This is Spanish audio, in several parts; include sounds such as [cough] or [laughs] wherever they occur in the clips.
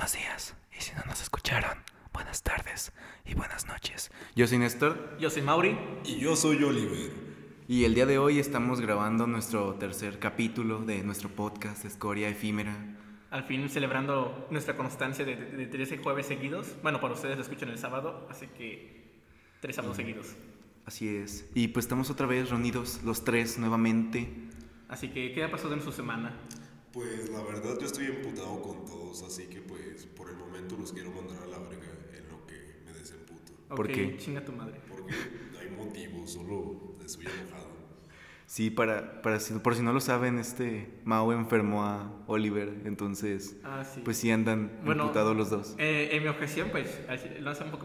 buenos días. Y si no nos escucharon, buenas tardes y buenas noches. Yo soy Néstor Yo soy Mauri. Y yo soy Oliver. y el día de hoy estamos grabando nuestro tercer capítulo de nuestro podcast Escoria Efímera. Al fin celebrando nuestra constancia de, de 13 jueves seguidos. Bueno, para ustedes lo escuchan el sábado, así que tres sábados seguidos. Así es. Y pues estamos otra vez reunidos los tres nuevamente. Así que, ¿qué ha pasado en su semana? Pues la verdad yo estoy emputado con todos, así que pues por el momento los quiero mandar a la verga en lo que me desemputo. ¿Por Ok, qué? Chinga tu madre. Porque no hay motivo, solo estoy enojado. Sí, para, para si, por si no lo saben, este Mao enfermó a Oliver, entonces Ah, sí. pues sí andan Bueno, imputados los dos. Eh, en mi objeción, pues, así,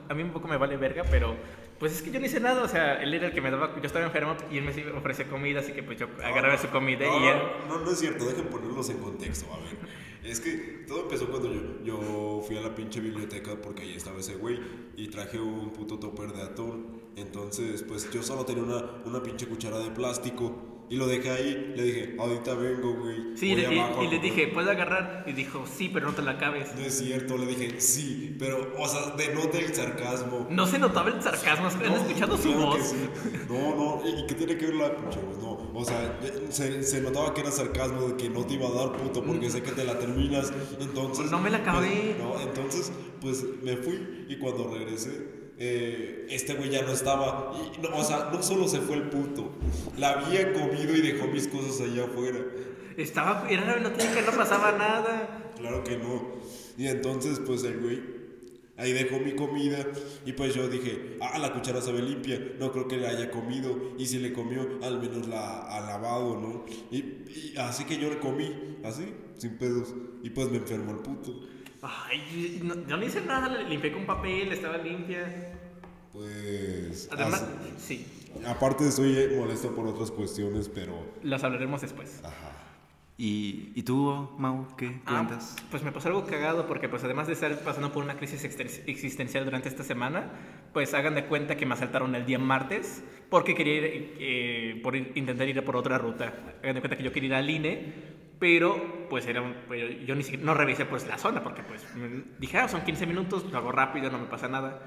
a mí un poco me vale verga, pero pues es que yo no hice nada, o sea, él era el que me daba, yo estaba enfermo y él me ofrecía comida, así que pues yo agarraba su comida no, y él... no, no, no es cierto, dejen ponerlos en contexto, a ver. Es que todo empezó cuando yo, yo fui a la pinche biblioteca porque ahí estaba ese güey y traje un puto topper de atún. Entonces, pues yo solo tenía una, una pinche cuchara de plástico y lo dejé ahí. Le dije, ahorita vengo, güey. Sí, voy y, y- le comer". dije, ¿puedes agarrar? Y dijo, sí, pero no te la acabes. No es cierto, le dije, sí, pero, o sea, denota el sarcasmo. No se notaba el sarcasmo, ¿han No, escuchado su claro voz? sí. No, no, ¿y qué tiene que ver la pinche? No, o sea, se, se notaba que era sarcasmo de que no te iba a dar puto porque sé que te la terminas. Entonces. No me la acabé. pues, no, entonces, pues me fui y cuando regresé. Eh, este güey ya no estaba, y, no, o sea, no solo se fue el puto, la había comido y dejó mis cosas allá afuera. Estaba, era la biblioteca, no pasaba nada. Claro que no. Y entonces, pues el güey ahí dejó mi comida. Y pues yo dije, ah, la cuchara sabe limpia. No creo que la haya comido. Y si le comió, al menos la ha lavado, ¿no? Y, y así que yo le comí, así, sin pedos. Y pues me enfermó el puto. Ay, no, yo no hice nada, la limpié con papel, estaba limpia. Pues. Además, así- sí, aparte, estoy molesto por otras cuestiones, pero. las hablaremos después. Ajá. ¿Y, y tú, Mau, qué Ah, cuentas? pues me pasó algo cagado porque pues además de estar pasando por una crisis existen- existencial durante esta semana, pues hagan de cuenta que me asaltaron el día martes porque quería ir, eh, por ir- intentar ir por otra ruta. Hagan de cuenta que yo quería ir al INE, pero pues era un- pero yo ni siquiera no revisé pues la zona porque pues dije, ah, son 15 minutos, lo hago rápido, no me pasa nada.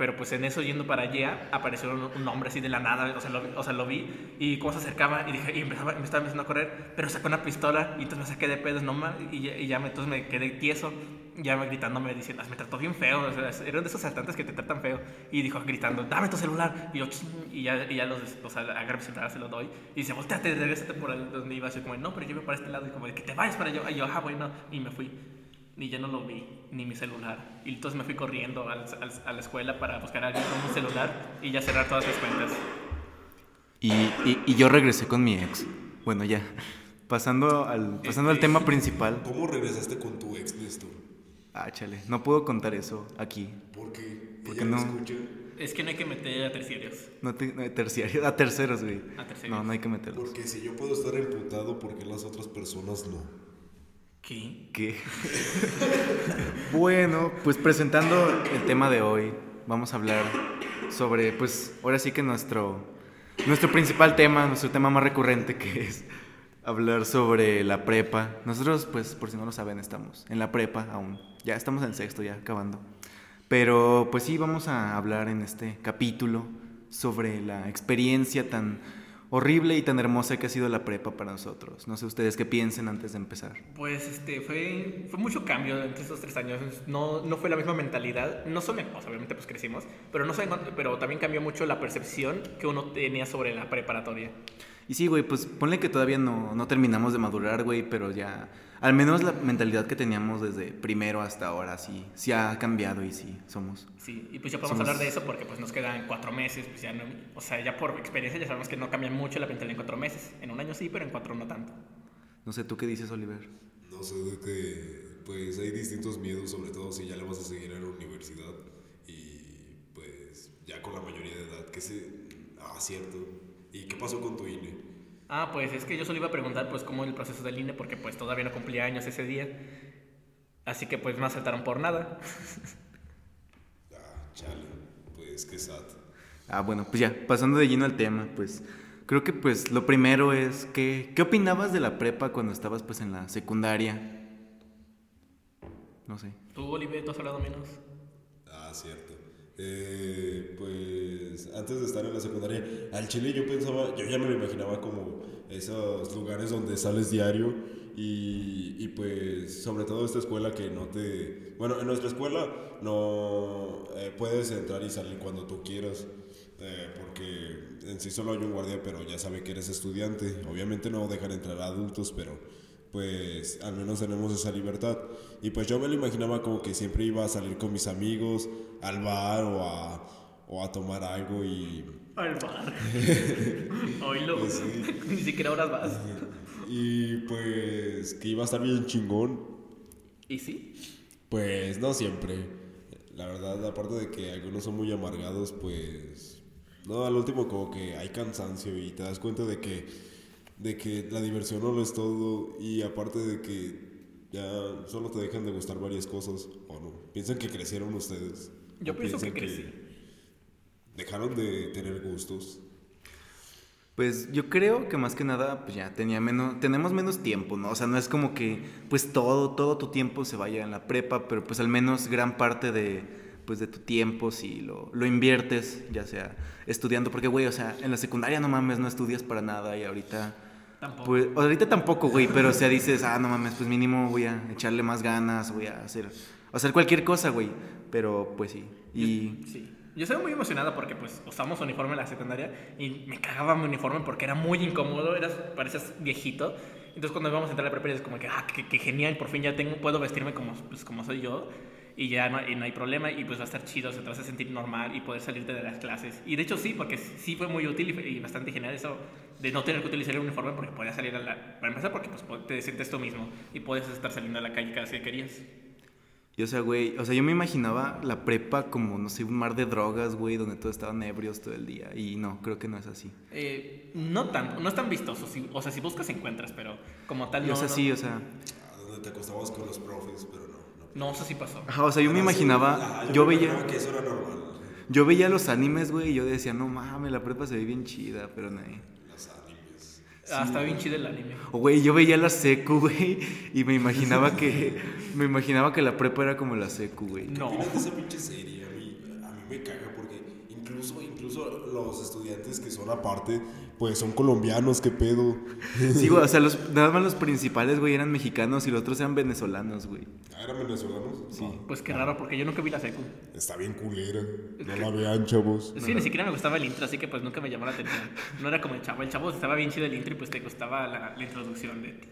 Pero pues en eso yendo para allá apareció un, hombre así de la nada, o sea, lo, o sea, lo vi y cómo se acercaba y dije, y empezaba, me estaba empezando a correr, pero sacó una pistola y entonces me saqué de pedos, no y y ya me, entonces me quedé tieso, ya me gritándome diciendo, "Ah, me trató bien feo, eran de esos asaltantes que te tratan feo y dijo gritando, dame tu celular y yo, y ya, y ya los, o sea, agarro mi celular, se lo doy y dice, volteate, regrésate por donde ibas, yo como, no, pero yo voy para este lado y como, que te vayas para allá, y yo, ah, bueno, y me fui y ya no lo vi, ni mi celular. Y entonces me fui corriendo al- al- a la escuela para buscar a alguien con mi celular y ya cerrar todas mis cuentas. Y, y- y yo regresé con mi ex. Bueno, ya. Pasando al, pasando al tema principal. ¿Cómo regresaste con tu ex, Néstor? Ah, chale. No puedo contar eso aquí. ¿Por qué? ¿Por ¿Ella qué lo no? escucha? Es que no hay que meter a terciarios. No te, no, terciario, a terceros, güey. A terceros. No, no hay que meterlos. Porque si yo puedo estar emputado, ¿por qué las otras personas no? ¿Qué? ¿Qué? bueno, pues presentando el tema de hoy, vamos a hablar sobre, pues, ahora sí que nuestro, nuestro principal tema, nuestro tema más recurrente, que es hablar sobre la prepa. Nosotros, pues, por si no lo saben, estamos en la prepa aún. Ya estamos en sexto, ya acabando. Pero, pues sí, vamos a hablar en este capítulo sobre la experiencia tan horrible y tan hermosa que ha sido la prepa para nosotros. No sé ustedes qué piensen antes de empezar. Pues este, fue, fue mucho cambio entre estos tres años. No, no fue la misma mentalidad. No son, o sea, obviamente pues crecimos, pero, no pero también cambió mucho la percepción que uno tenía sobre la preparatoria. Y sí, güey, pues ponle que todavía no, no terminamos de madurar, güey, pero ya, al menos la mentalidad que teníamos desde primero hasta ahora, sí, sí ha cambiado y sí, somos. Sí, y pues ya podemos Somos- hablar de eso porque pues nos quedan cuatro meses, pues ya no, o sea, ya por experiencia ya sabemos que no cambia mucho la mentalidad en cuatro meses. En un año sí, pero en cuatro no tanto. No sé, ¿tú qué dices, Oliver? No sé, de que pues hay distintos miedos, sobre todo si ya le vas a seguir a la universidad y pues ya con la mayoría de edad, que se... Ah, cierto. ¿Y qué pasó con tu? INE? Ah, pues es que yo solo iba a preguntar pues cómo el proceso del INE porque pues todavía no cumplía años ese día. Así que pues me asaltaron por nada. [laughs] Ah, chale, pues qué sad. Ah, bueno, pues ya, pasando de lleno al tema, pues creo que pues lo primero es que, ¿qué opinabas de la prepa cuando estabas pues en la secundaria? No sé. ¿Tú, Oliver, tú has hablado menos? Ah, cierto. Eh, pues antes de estar en la secundaria, al chile yo pensaba, yo ya me lo imaginaba como esos lugares donde sales diario y, y pues sobre todo esta escuela que no te... Bueno, en nuestra escuela no eh, puedes entrar y salir cuando tú quieras. eh, porque en sí solo hay un guardia, pero ya sabe que eres estudiante. Obviamente no dejan entrar a adultos, pero pues al menos tenemos esa libertad. Y pues yo me lo imaginaba como que siempre iba a salir con mis amigos al bar o a, o a tomar algo y, Al bar. [laughs] Oílo. Pues. [laughs] Ni siquiera horas vas. [laughs] y pues que iba a estar bien chingón. ¿Y sí? Pues no siempre. La verdad, aparte de que algunos son muy amargados, pues no, al último como que hay cansancio y te das cuenta de que de que la diversión no lo es todo y aparte de que ya solo te dejan de gustar varias cosas o no. Piensan que crecieron ustedes. Yo pienso que crecí. Dejaron de tener gustos. Pues yo creo que más que nada, pues ya tenía menos, tenemos menos tiempo, ¿no? O sea, no es como que pues todo, todo tu tiempo se vaya en la prepa, pero pues al menos gran parte de, pues de tu tiempo si lo, lo inviertes, ya sea estudiando, porque güey, o sea, en la secundaria no mames, no estudias para nada y ahorita... Tampoco. Pues ahorita tampoco, güey, pero o sea, dices, ah, no mames, pues mínimo voy a echarle más ganas, voy a hacer, hacer cualquier cosa, güey. Pero pues sí. Y Sí. Yo estaba muy emocionada porque pues usamos uniforme en la secundaria y me cagaba mi uniforme porque era muy incómodo, eras, parecías viejito. Entonces cuando íbamos a entrar a la prepa es como que, ah, qué, genial, por fin ya tengo, puedo vestirme como, pues, como soy yo y ya no, y no hay problema y pues va a estar chido, se te vas a sentir normal y poder salirte de las clases. Y de hecho sí, porque sí fue muy útil y, y bastante genial eso de no tener que utilizar el uniforme porque podías salir a la... Para empezar porque pues te sientes tú mismo y puedes estar saliendo a la calle cada vez que querías. Y o sea, güey, o sea, yo me imaginaba la prepa como, no sé, un mar de drogas, güey, donde todos estaban ebrios todo el día. Y no, creo que no es así. Eh, no tan, no es tan vistoso, si- o sea, si buscas encuentras, pero como tal Y, no. o sea, no, sí, o sea. Donde te acostabas con los profes, pero no. eso sí pasó. Ajá, o sea, yo me sí, imaginaba, ajá, yo me veía, imaginaba que eso era normal. yo veía los animes, güey, y yo decía, no mames, la prepa se ve bien chida, pero no. Los animes. Ah, está bien chido el anime. O güey, yo veía la secu, güey, y me imaginaba que, me imaginaba que la prepa era como la secu, güey. No. esa pinche serie? A mí, a mí me porque incluso, incluso los estudiantes que son aparte, pues son colombianos, qué pedo. [laughs] Sí, güey, o sea, los, nada más los principales, güey, eran mexicanos y los otros eran venezolanos, güey. Ah, ¿Eran venezolanos? Sí. No, Pues qué raro, porque yo nunca vi la secu. está bien culera. No la vean, chavos. Sí, ni siquiera me gustaba el intro, así que pues nunca me llamó la atención. No era como el chavo. El chavo estaba bien chido el intro y pues te gustaba la, la introducción de ti.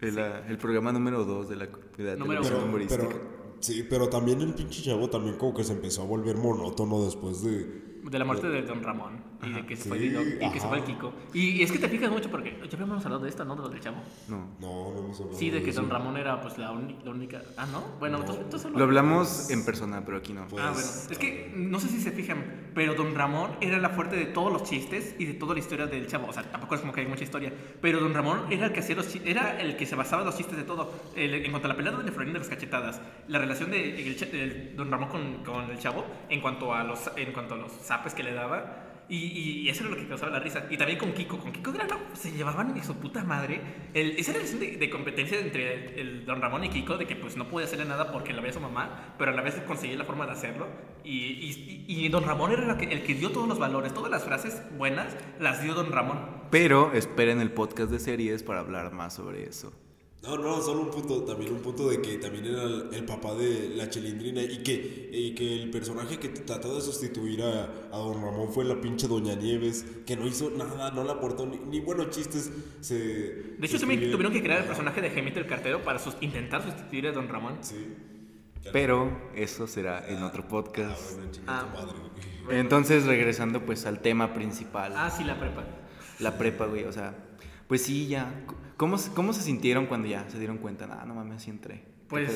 El, el programa número 2 de la, de la Número televisión humorística. Pero, sí, pero también el pinche chavo también como que se empezó a volver monótono después de... De la muerte de Don Ramón y de que se fue Dino- y que se fue el. Kiko. Y, y es que te fijas mucho porque ya habíamos hablado de esto, ¿no? De lo del chavo. No. No, no hemos hablado Sí, de que eso. Don Ramón era pues la, uni- la única. Ah, no. Bueno, entonces, entonces Lo hablamos en persona, pero aquí no. Pues, Ah, bueno. Es que no sé si se fijan, pero Don Ramón era la fuerte de todos los chistes y de toda la historia del chavo. O sea, tampoco es como que hay mucha historia. Pero Don Ramón era el que hacía los chi- era el que se basaba en los chistes de todo. El- en cuanto a la pelea de Florinda de las cachetadas, la relación de el el Don Ramón con, con el chavo, en cuanto a los en cuanto a los zapes que le daba. Y, y eso era lo que causaba la risa. Y también con Kiko. Con Kiko Grano se llevaban y su puta madre. El, esa relación de, de competencia entre el, el Don Ramón y Kiko, de que pues no podía hacerle nada porque la veía su mamá, pero a la vez conseguía la forma de hacerlo. Y, y, y- Don Ramón era la que- el que dio todos los valores, todas las frases buenas las dio Don Ramón. Pero esperen el podcast de series para hablar más sobre eso. No, no, solo un punto, también un punto de que también era el, el papá de la chilindrina y que, y que el personaje que trató de sustituir a, a don Ramón fue la pinche Doña Nieves, que no hizo nada, no le aportó ni, ni buenos chistes. Se, De hecho, se tuvieron que crear el personaje de Gemito el Cartero para sus- intentar sustituir a Don Ramón. Sí. Pero eso será en otro Ah, podcast. bueno, chinga Ah. madre, güey. Entonces, regresando pues al tema principal. Ah, sí, la prepa. La prepa, güey, o sea, pues sí, ya. ¿Cómo, ¿Cómo se sintieron cuando ya se dieron cuenta? Nada, no mames, sí entré. Pues.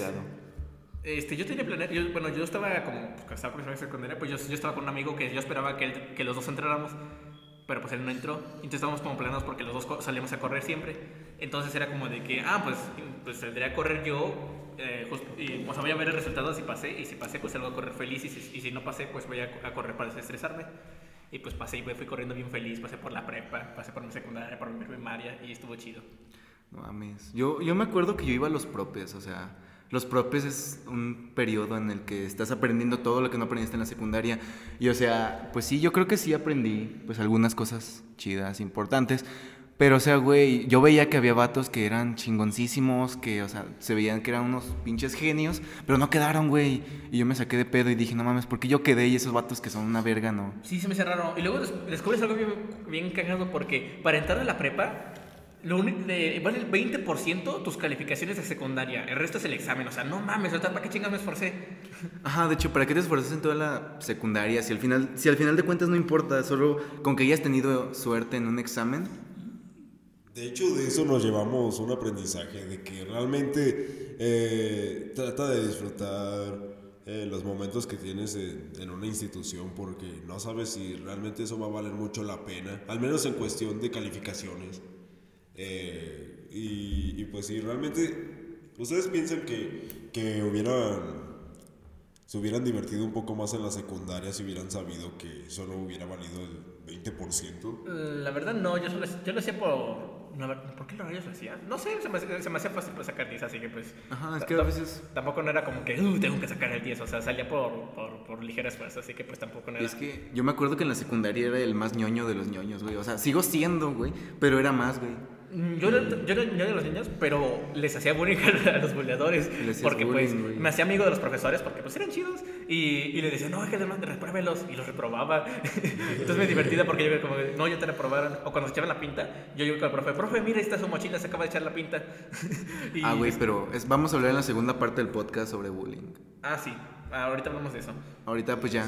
Este, yo tenía planeado, yo- bueno, yo estaba como, estaba mi secundaria, pues yo, yo estaba con un amigo que yo esperaba que, él- que los dos entráramos, pero pues él no entró, entonces estábamos como planeados porque los dos salíamos a correr siempre, entonces era como de que, ah, pues, pues saldré a correr yo, eh, just- y, o sea, voy a ver el resultado si pasé, y si pasé, pues salgo a correr feliz, y si, y si no pasé, pues voy a, a correr para desestresarme. Y pues pasé y fui corriendo bien feliz, pasé por la prepa, pasé por mi secundaria, por mi primaria, y estuvo chido. No mames. Yo, yo me acuerdo que yo iba a los propes, o sea, los propes es un periodo en el que estás aprendiendo todo lo que no aprendiste en la secundaria. Y o sea, pues sí, yo creo que sí aprendí pues algunas cosas chidas, importantes. Pero o sea, güey, yo veía que había vatos que eran chingoncísimos, que o sea, se veían que eran unos pinches genios, pero no quedaron, güey. Y yo me saqué de pedo y dije, no mames, ¿por qué yo quedé y esos vatos que son una verga no? Sí, se me hace raro. Y luego des- descubres algo bien, bien cagado porque para entrar a la prepa, lo único de, vale el 20% tus calificaciones de secundaria. El resto es el examen. O sea, no mames, ¿para qué chingas me esforcé? [laughs] Ajá, de hecho, ¿para qué te esfuerzas en toda la secundaria? Si al final, si al final de cuentas no importa, solo con que hayas tenido suerte en un examen. De hecho, de eso nos llevamos un aprendizaje, de que realmente eh, trata de disfrutar eh, los momentos que tienes en, una institución, porque no sabes si realmente eso va a valer mucho la pena, al menos en cuestión de calificaciones. Eh, y, pues si realmente, ¿ustedes piensan que, que hubieran se hubieran divertido un poco más en la secundaria si hubieran sabido que solo hubiera valido el 20%? La verdad, no. Yo, yo lo hacía por. Ver- ¿Por qué lo rayos lo hacía? No sé, se me, hacía- se me hacía fácil pues, sacar 10, así que pues. Ajá, es que a veces- Tampoco no era como que, uh, tengo que sacar el 10. O sea, salía por, por, por ligera esfuerzo, así que pues tampoco no era. Es que yo me acuerdo que en la secundaria era el más ñoño de los ñoños, güey. O sea, sigo siendo, güey, pero era más, güey. Yo era, yo era yo era de los niños, pero les hacía bullying [laughs] a los buleadores. Les Porque pues bullying, güey. me hacía amigo de los profesores porque pues eran chidos. Y, y le decía, no, es que además repruébelos. Y los reprobaba. [laughs] Entonces me divertía porque yo era como, no, ya te reprobaron. O cuando se echaban la pinta, yo iba con el profe, profe, mira, ahí está su mochila, se acaba de echar la pinta. [laughs] Y- Ah, güey, pero es- vamos a hablar en la segunda parte del podcast sobre bullying. Ah, sí. Ah, ahorita hablamos de eso. Ahorita pues ya.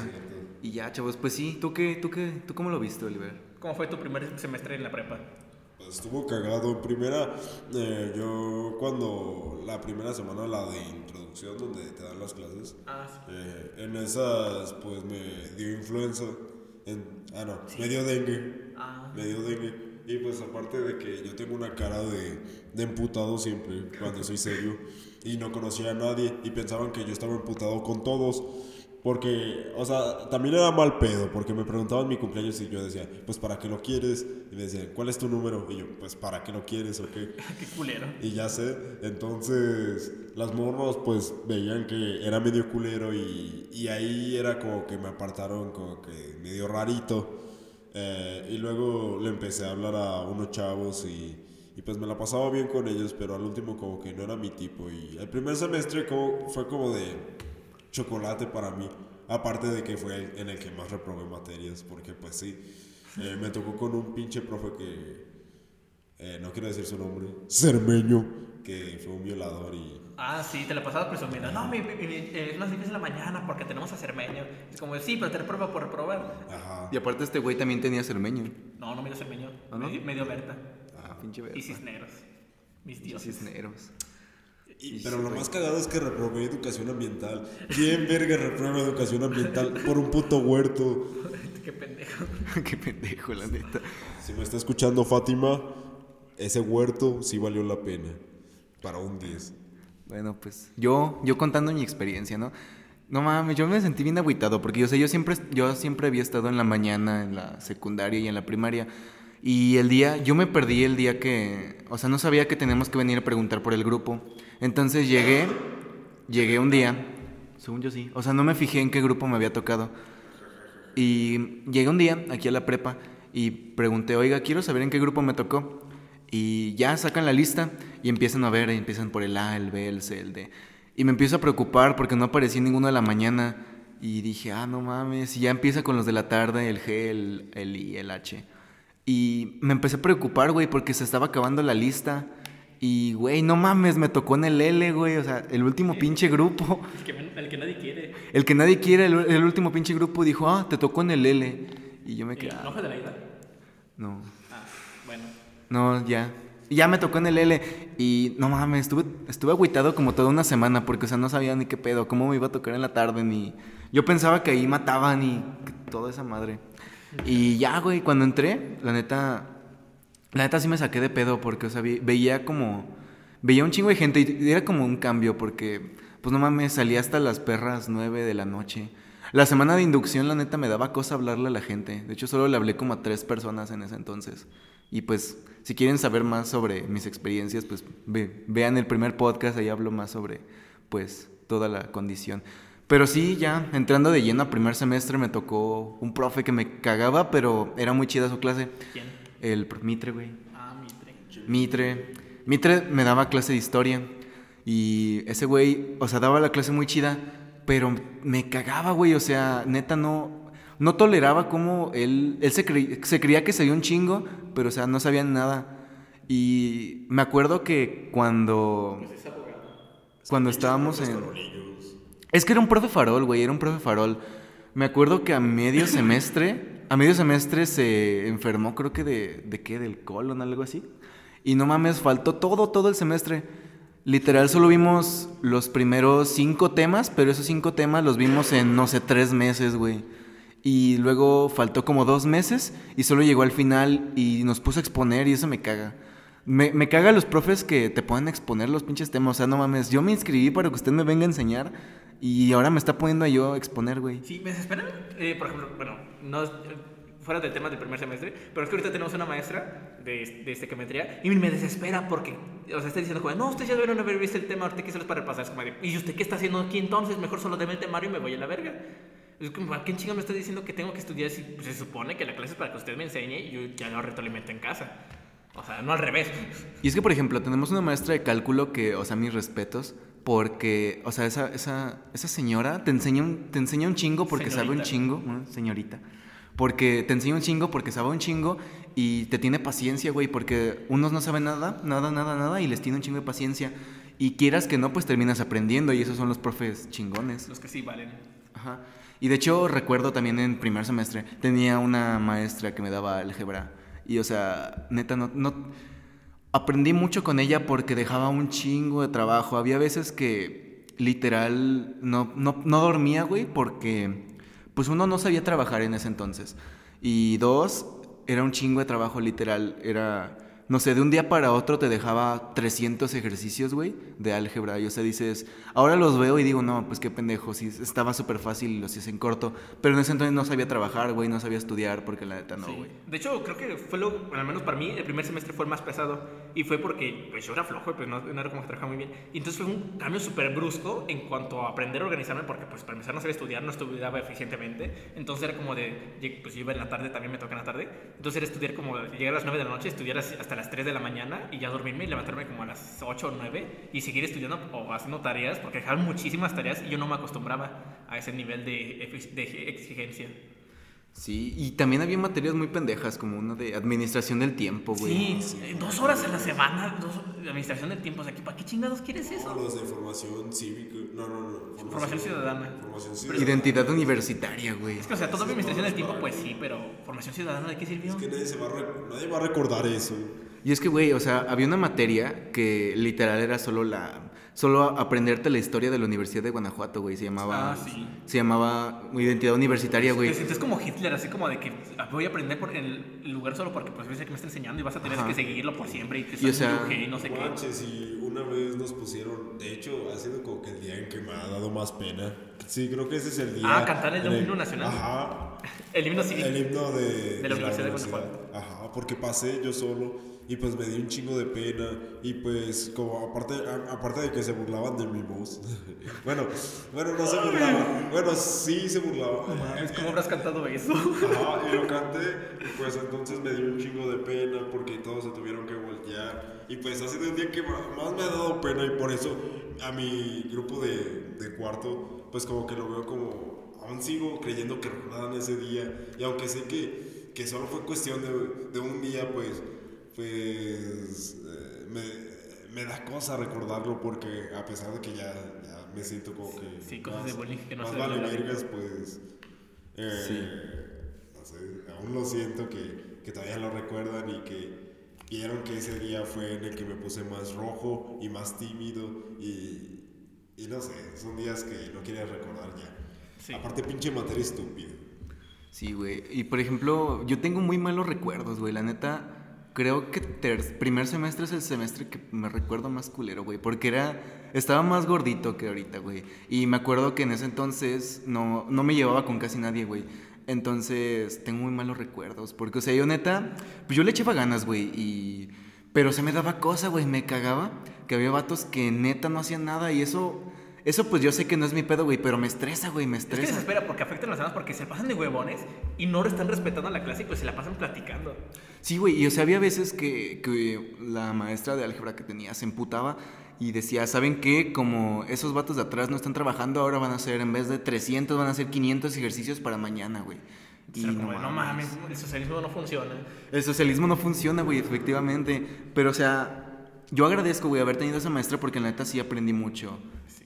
Y ya, chavos, pues sí, ¿tú qué, tú qué, tú cómo lo viste, Oliver? ¿Cómo fue tu primer semestre en la prepa? Pues estuvo cagado. En primera, eh, yo cuando la primera semana, la de introducción, donde te dan las clases, Ah, sí. eh, en esas, pues me dio influenza. En, ah, no, me dio dengue. Ah. Me dio dengue. Y pues aparte de que yo tengo una cara de, de emputado siempre cuando soy serio y no conocía a nadie y pensaban que yo estaba emputado con todos. Porque, o sea, también era mal pedo, porque me preguntaban mi cumpleaños y yo decía, pues ¿para qué lo quieres? Y me decían, ¿cuál es tu número? Y yo, pues ¿para qué lo quieres o qué? [laughs] Qué culero. Y ya sé, entonces las morros pues veían que era medio culero y, y ahí era como que me apartaron como que medio rarito. Eh, y luego le empecé a hablar a unos chavos y, y pues me la pasaba bien con ellos, pero al último como que no era mi tipo. Y el primer semestre como, fue como de chocolate para mí, aparte de que fue en el que más reprobé materias, porque pues sí, eh, me tocó con un pinche profe que eh, no quiero decir su nombre, Cermeño, que fue un violador y... Ah, sí, te la pasabas presumiendo. No, mi, mi- mi- eh, difícil en la mañana porque tenemos a Cermeño. Es como, sí, pero te reprueba por reprobar. Ajá. Y aparte este güey también tenía cermeño. No, no me dio Cermeño. ¿Ah, no? Me, dio- me dio Berta. Ah, pinche verga. Y Cisneros. Mis dioses. Cisneros. Y- pero lo más cagado es que reprobé educación ambiental. ¿Quién verga reprueba educación ambiental por un puto huerto? [laughs] Qué pendejo. [laughs] Qué pendejo, la neta. Si me está escuchando Fátima, ese huerto sí valió la pena. Para un 10. Bueno, pues yo, yo contando mi experiencia, ¿no? No mames, yo me sentí bien agüitado porque yo sé, yo siempre, yo siempre había estado en la mañana, en la secundaria y en la primaria. Y el día, yo me perdí el día que, o sea, no sabía que teníamos que venir a preguntar por el grupo. Entonces llegué, llegué un día, según yo sí, o sea, no me fijé en qué grupo me había tocado. Y llegué un día aquí a la prepa y pregunté, oiga, quiero saber en qué grupo me tocó. Y ya sacan la lista y empiezan a ver, y empiezan por el A, el B, el C, el D. Y me empiezo a preocupar porque no aparecía ninguno de la mañana. Y dije, ah, no mames. Y ya empieza con los de la tarde, el G, el, el I, el H. Y me empecé a preocupar, güey, porque se estaba acabando la lista. Y, güey, no mames, me tocó en el L, güey. O sea, el último pinche grupo. El que, el que nadie quiere. El que nadie quiere, el, el último pinche grupo dijo, ah, te tocó en el L. Y yo me ¿Y quedé, ¿No fue de la ida? no. Ah, bueno. No, ya. Ya me tocó en el L. Y no mames, estuve, estuve agüitado como toda una semana porque, o sea, no sabía ni qué pedo, cómo me iba a tocar en la tarde, ni. Yo pensaba que ahí mataban y toda esa madre. Y ya, güey, cuando entré, la neta. La neta sí me saqué de pedo porque, veía como. Veía un chingo de gente y era como un cambio porque, pues no mames, salía hasta las perras nueve de la noche. La semana de inducción, la neta, me daba cosa hablarle a la gente. De hecho, solo le hablé como a tres personas en ese entonces. Y pues, si quieren saber más sobre mis experiencias, pues ve- vean el primer podcast, ahí hablo más sobre pues toda la condición. Pero sí, ya entrando de lleno a primer semestre me tocó un profe que me cagaba, pero era muy chida su clase. ¿Quién? El Mitre, güey. Ah, Mitre. Mitre. Mitre me daba clase de historia. Y ese güey, o sea, daba la clase muy chida, pero me cagaba, güey. O sea, neta, no, no toleraba cómo él, él se, se creía que sabía un chingo, pero, o sea, no sabía nada. Y me acuerdo que cuando, cuando estábamos en... Es que era un profe farol, güey, era un profe farol. Me acuerdo que a medio semestre, a medio semestre se enfermó, creo que de, ¿de qué? Del colon, algo así. Y no mames, faltó todo, todo el semestre. Literal, solo vimos los primeros cinco temas, pero esos cinco temas los vimos en, no sé, tres meses, güey. Y luego faltó como dos meses y solo llegó al final y nos puso a exponer y eso me caga. Me, caga los profes que te a exponer los pinches temas. O sea, no mames, yo me inscribí para que usted me venga a enseñar y ahora me está poniendo a yo exponer, güey. Sí, me desesperan, eh, por ejemplo, bueno, no, fuera del tema del primer semestre, pero es que ahorita tenemos una maestra de, de estequiometría y me desespera porque, o sea, está diciendo como, no, ustedes ya debieron haber visto el tema, ahorita que solo es para repasar, es como ¿y usted qué está haciendo aquí entonces? Mejor solo deme el temario y me voy a la verga. Es como, ¿a qué chinga me está diciendo que tengo que estudiar si pues, se supone que la clase es para que usted me enseñe y yo ya lo retroalimento en casa? O sea, no al revés. Y es que, por ejemplo, tenemos una maestra de cálculo que, o sea, mis respetos, porque, o sea, esa, esa, esa señora te enseña, un, te enseña un chingo porque sabe un chingo, señorita, porque te enseña un chingo porque sabe un chingo y te tiene paciencia, güey, porque unos no saben nada, nada, nada, nada y les tiene un chingo de paciencia. Y quieras que no, pues terminas aprendiendo y esos son los profes chingones. Los que sí valen. Ajá. Y de hecho recuerdo también en primer semestre, tenía una maestra que me daba álgebra. Y o sea, neta, no, no... Aprendí mucho con ella porque dejaba un chingo de trabajo. Había veces que literal no, no, no dormía, güey, porque pues uno no sabía trabajar en ese entonces. Y dos, era un chingo de trabajo literal. Era, no sé, de un día para otro te dejaba 300 ejercicios, güey, de álgebra. Y o sea, dices, ahora los veo y digo, no, pues qué pendejo, sí, estaba súper fácil y los hice en corto. Pero en ese entonces no sabía trabajar, güey, no sabía estudiar porque la neta no, Sí. güey. De hecho, creo que fue lo, bueno, al menos para mí, el primer semestre fue el más pesado. Y fue porque pues, yo era flojo, pues no, no era como que trabajaba muy bien. Y entonces fue un cambio súper brusco en cuanto a aprender a organizarme, porque pues para empezar no sabía estudiar, no estudiaba eficientemente. Entonces era como de, pues yo iba en la tarde, también me toca en la tarde. Entonces era estudiar como, llegar a las 9 de la noche, estudiar hasta las 3 de la mañana y ya dormirme y levantarme como a las 8 o 9 y seguir estudiando o haciendo tareas, porque dejaban muchísimas tareas y yo no me acostumbraba a ese nivel de, exigencia. Sí, y también había materias muy pendejas, como una de administración del tiempo, güey. Sí, eh, dos horas a la semana, dos, de administración del tiempo. O sea, ¿para qué chingados quieres No, eso? los de formación cívica. No, no, no. Formación ciudadana. Formación ciudadana. Identidad universitaria, güey. Es que, o sea, toda administración del tiempo, pues sí, pero formación ciudadana, ¿de qué sirvió? Es que nadie, se va a re- nadie va a recordar eso. Y es que, güey, o sea, había una materia que literal era solo la... Solo aprenderte la historia de la Universidad de Guanajuato, güey. Se llamaba... Ah, sí. Se llamaba Identidad Universitaria, güey. Te sientes como Hitler, así como de que ah, voy a aprender por el lugar solo porque pues que me está enseñando y vas a tener Ajá. que seguirlo por siempre y que Y, o sea, y no sé qué. Manches, y una vez nos pusieron, de hecho, ha sido como que el día en que me ha dado más pena. Sí, creo que ese es el día. Ah, cantar el en himno nacional. Ajá. El himno cívico. El himno de, De la Universidad de Guanajuato. Ajá, porque pasé yo solo y pues me dio un chingo de pena y pues como aparte, a- aparte de que se burlaban de mi voz. [laughs] bueno, bueno, no se burlaban. Bueno, sí se burlaban. Es como habrás cantado eso. Ajá, y lo canté, y pues entonces me dio un chingo de pena porque todos se tuvieron que voltear. Y pues ha sido el día que más me ha dado pena y por eso a mi grupo de, de cuarto, pues como que lo veo como, aún sigo creyendo que recordaban ese día. Y aunque sé que, que solo fue cuestión de, de un día, pues, pues eh, me, me da cosa recordarlo porque a pesar de que ya, ya me siento como que... Sí, cosas de bullying que no más se vale vergas, pues... eh, no sé, aún lo siento que, que todavía lo recuerdan y que vieron que ese día fue en el que me puse más rojo y más tímido y, y no sé, son días que no quieres recordar ya. Sí. Aparte pinche materia estúpida. Sí, güey. Y por ejemplo, yo tengo muy malos recuerdos, güey. La neta, creo que ter- primer semestre es el semestre que me recuerdo más culero, güey. Porque era. Estaba más gordito que ahorita, güey. Y me acuerdo que en ese entonces no, no me llevaba con casi nadie, güey. Entonces, tengo muy malos recuerdos. Porque, o sea, yo neta. Pues yo le echaba ganas, güey. Y. Pero se me daba cosa, güey. Me cagaba. Que había vatos que neta no hacían nada. Y eso. Eso pues yo sé que no es mi pedo, güey, pero me estresa, güey, me Es que estresa. desespera porque afectan a los demás porque se pasan de huevones y no están respetando la clase y pues se la pasan platicando. Sí, güey, y o sea, había veces que, que la maestra de álgebra que tenía se emputaba y decía, ¿saben qué? Como esos vatos de atrás no están trabajando, ahora van a hacer, en vez de 300, van a hacer 500 ejercicios para mañana, güey. Y como, de, no mames, el socialismo no funciona. El socialismo no funciona, güey, efectivamente. Pero, o sea, yo agradezco, güey, haber tenido esa maestra porque la neta sí aprendí mucho.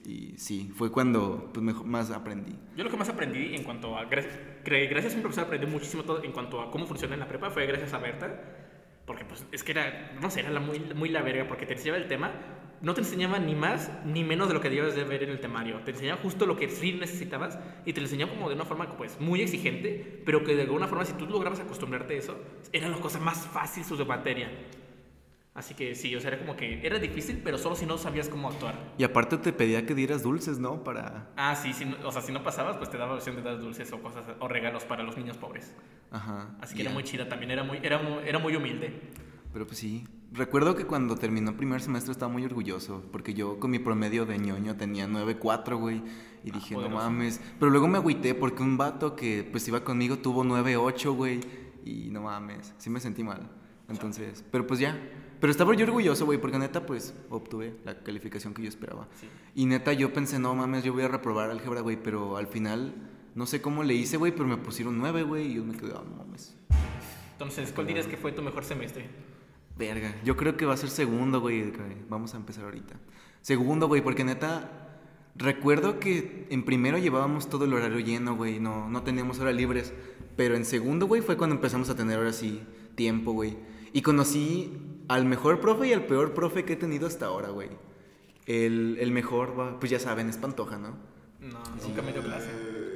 Y sí, fue cuando pues, mejor- más aprendí. Yo lo que más aprendí en cuanto a... gra- cre- Gracias a un profesor aprendí muchísimo todo en cuanto a cómo funciona en la prepa, fue gracias a Berta. Porque pues es que era, no sé, era la muy, muy la verga porque te enseñaba el tema, no te enseñaba ni más ni menos de lo que debías de ver en el temario. Te enseñaba justo lo que sí necesitabas y te lo enseñaba como de una forma pues muy exigente, pero que de alguna forma si tú lograbas acostumbrarte a eso, era la cosa más fácil su materia. Así que sí, o sea, era como que era difícil, pero solo si no sabías cómo actuar. Y aparte te pedía que dieras dulces, ¿no? Para... Ah, sí, sí, no- o sea, si no pasabas, pues te daba opción de dar dulces o cosas o regalos para los niños pobres. Ajá. Así que ya. era muy chida también, era muy, era muy, era muy humilde. Pero pues sí. Recuerdo que cuando terminó primer semestre estaba muy orgulloso, porque yo con mi promedio de ñoño tenía 9.4, güey, y dije, no poderoso. mames. Pero luego me agüité porque un vato que pues iba conmigo tuvo 9.8, güey, y no mames, sí me sentí mal. Entonces, pero pues ya. Pero estaba yo orgulloso, güey, porque neta pues obtuve la calificación que yo esperaba. Sí. Y neta yo pensé, no mames, yo voy a reprobar álgebra, güey, pero al final no sé cómo le hice, güey, pero me pusieron 9, güey, y yo me quedé, no mames. Entonces, ¿cuál dirías que fue tu mejor semestre? Verga, yo creo que va a ser segundo, güey. Vamos a empezar ahorita. Segundo, güey, porque neta, recuerdo que en primero llevábamos todo el horario lleno, güey. No, no teníamos horas libres. Pero en segundo, güey, fue cuando empezamos a tener ahora sí tiempo, güey. Y conocí al mejor profe y al peor profe que he tenido hasta ahora, güey. El, el mejor, va, pues ya saben, es Pantoja, ¿no? No, nunca me dio clase.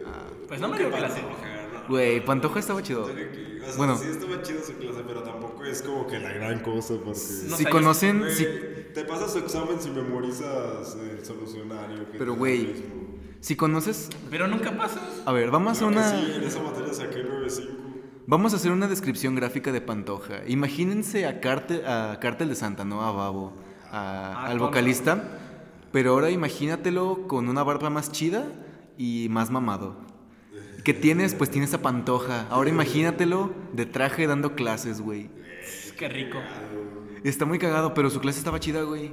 Ah, Pues no me dio clase. Güey, Pantoja estaba chido. O sea, Bueno. sí estaba chido su clase, pero tampoco es como que la gran cosa porque... No si conocen, Güey, si, Te pasas su examen si memorizas el solucionario. que pero güey, si conoces... Pero nunca pasas. A ver, vamos a Creo que una... Sí, en esa materia saqué 9.5. Vamos a hacer una descripción gráfica de Pantoja. Imagínense a Cártel, a Cártel de Santa, ¿no? A Babo, a- Ah, al vocalista. Pero ahora imagínatelo con una barba más chida y más mamado. ¿Qué tienes? Pues tienes a Pantoja. Ahora imagínatelo de traje dando clases, güey. Qué rico. Está muy cagado, pero su clase estaba chida, güey.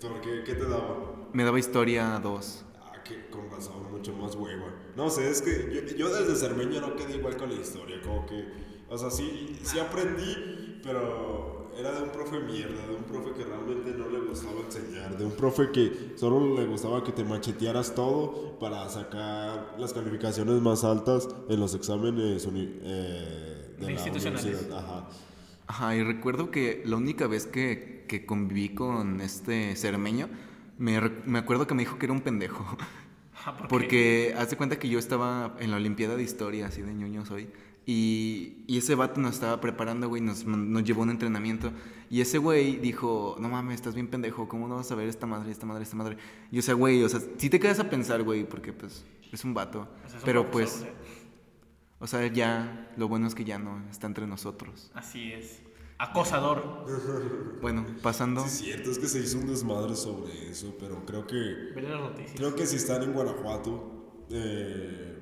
¿Por qué? ¿Qué te daba? Me daba historia 2. Ah, que con razón, mucho más hueva. No sé, es que yo, yo desde Cermeño no quedé igual con la historia. Como que, o sea, sí, sí aprendí, pero era de un profe mierda, de un profe que realmente no le gustaba enseñar, de un profe que solo le gustaba que te machetearas todo para sacar las calificaciones más altas en los exámenes uni- eh, de la Institucionales. universidad. Ajá. Ajá, y recuerdo que la única vez que, que conviví con este cermeño, me, me acuerdo que me dijo que era un pendejo. [laughs] Porque haz de cuenta que yo estaba en la Olimpiada de Historia, así de ñoño soy. Y, y ese vato nos estaba preparando, güey, nos, nos llevó a un entrenamiento. Y ese güey dijo, no mames, estás bien pendejo, ¿cómo no vas a ver esta madre, esta madre, esta madre? Y o sea, güey, o sea, sí te quedas a pensar, güey, porque pues es un vato. O sea, Pero pues, o sea, ya, lo bueno es que ya no está entre nosotros. Así es. Acosador. Bueno, pasando... Sí, es cierto, es que se hizo un desmadre sobre eso, pero creo que Veré las noticias. Creo que si están en Guanajuato, eh,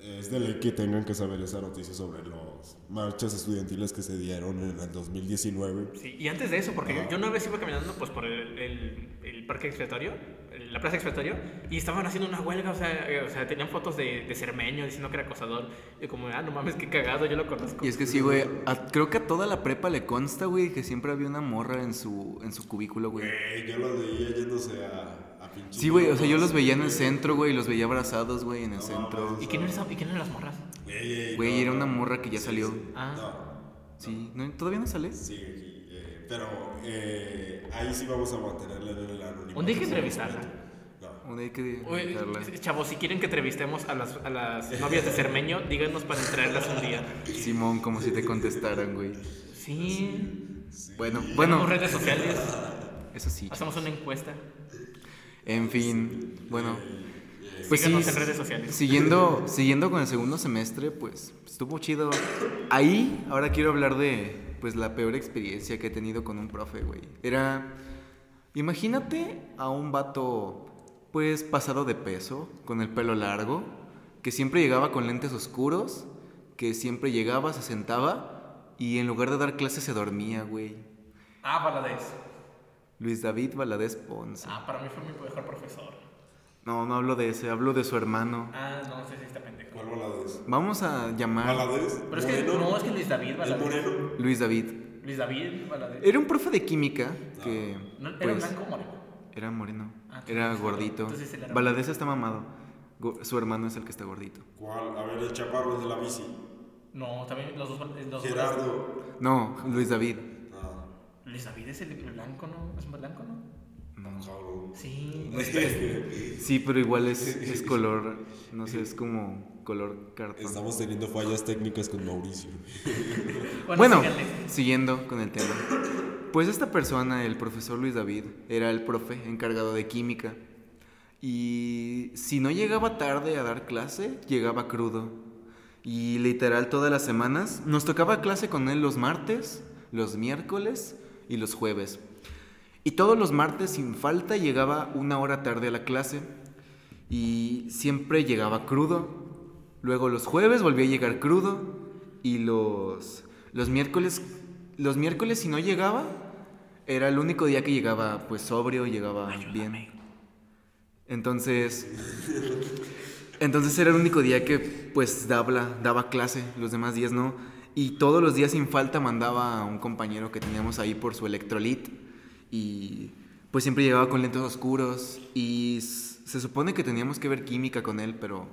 es de ley que tengan que saber esa noticia sobre las marchas estudiantiles que se dieron en el 2019. Sí, y antes de eso, porque yo, yo una vez iba caminando pues, por el, el- el parque expiatorio, la plaza expiatorio, y estaban haciendo una huelga, o sea, eh, o sea tenían fotos de, de Cermeño diciendo que era acosador. Y como, ah, no mames, qué cagado, yo lo conozco. Y es que sí, güey, creo que a toda la prepa le consta, güey, que siempre había una morra en su, en su cubículo, güey. Yo los veía yéndose a, a. Sí, güey, o sea, yo los veía en el centro, güey, los veía abrazados, güey, en el centro. ¿Y quién eran esas- y quién eran las morras? Güey, Güey, no, era una no. morra que ya Sí, salió. sí. Ah. No, Sí, ¿no? ¿todavía no sale? sigue aquí. eh, pero eh, ahí sí vamos a mantenerla en el anonimato. Un día hay que entrevistarla. Un día hay que Oye, chavos, si quieren que entrevistemos a las, a las [laughs] novias de Cermeño, díganos para traerlas un día. Simón, como si te contestaran, güey. Sí. Bueno, Tenemos bueno, redes sociales, eso sí. hacemos una encuesta. En fin, bueno. Pues sí, en redes sociales. siguiendo, siguiendo con el segundo semestre, pues estuvo chido. Ahí, ahora quiero hablar de pues la peor experiencia que he tenido con un profe, güey. Era, imagínate a un vato, pues pasado de peso, con el pelo largo, que siempre llegaba con lentes oscuros, que siempre llegaba, se sentaba y en lugar de dar clases se dormía, güey. Ah, Valadez. Luis David Valadez Ponce. Ah, para mí fue mi mejor profesor. No, no hablo de ese, hablo de su hermano. Ah, no sé si está pendejo. ¿Cuál Valadez? Vamos a llamar ¿Valadez? Pero es que ¿Moreno? no, es que Luis David ¿El Valadez. moreno? Luis David. Luis David Valadez. Era un profe de química que No, ¿Era pues, blanco o moreno? era moreno, Ah, era gordito. era Valadez está mamado. Go- Su hermano es el que está gordito. ¿Cuál? A ver, el chaparro, el de la bici. No, también los dos. Los dos Gerardo. No, Luis David. Ah, Luis David es el blanco, ¿no? ¿Es más blanco, no? cabrón. Sí. [laughs] Sí, pero igual es, [laughs] es color, no sé, es como color cartón. Estamos teniendo fallas técnicas con Mauricio. [laughs] Bueno, síganle. siguiendo con el tema. Pues esta persona, el profesor Luis David, era el profe encargado de química. Y si no llegaba tarde a dar clase, llegaba crudo. Y literal todas las semanas nos tocaba clase con él los martes, los miércoles y los jueves. Y todos los martes sin falta llegaba una hora tarde a la clase. Y siempre llegaba crudo. Luego los jueves volvía a llegar crudo. Y los, los miércoles, los miércoles si no llegaba, era el único día que llegaba pues sobrio, llegaba bien. Entonces, entonces era el único día que pues daba, daba clase, los demás días no. Y todos los días sin falta mandaba a un compañero que teníamos ahí por su electrolit. Y pues siempre llegaba con lentes oscuros. Y se supone que teníamos que ver química con él, pero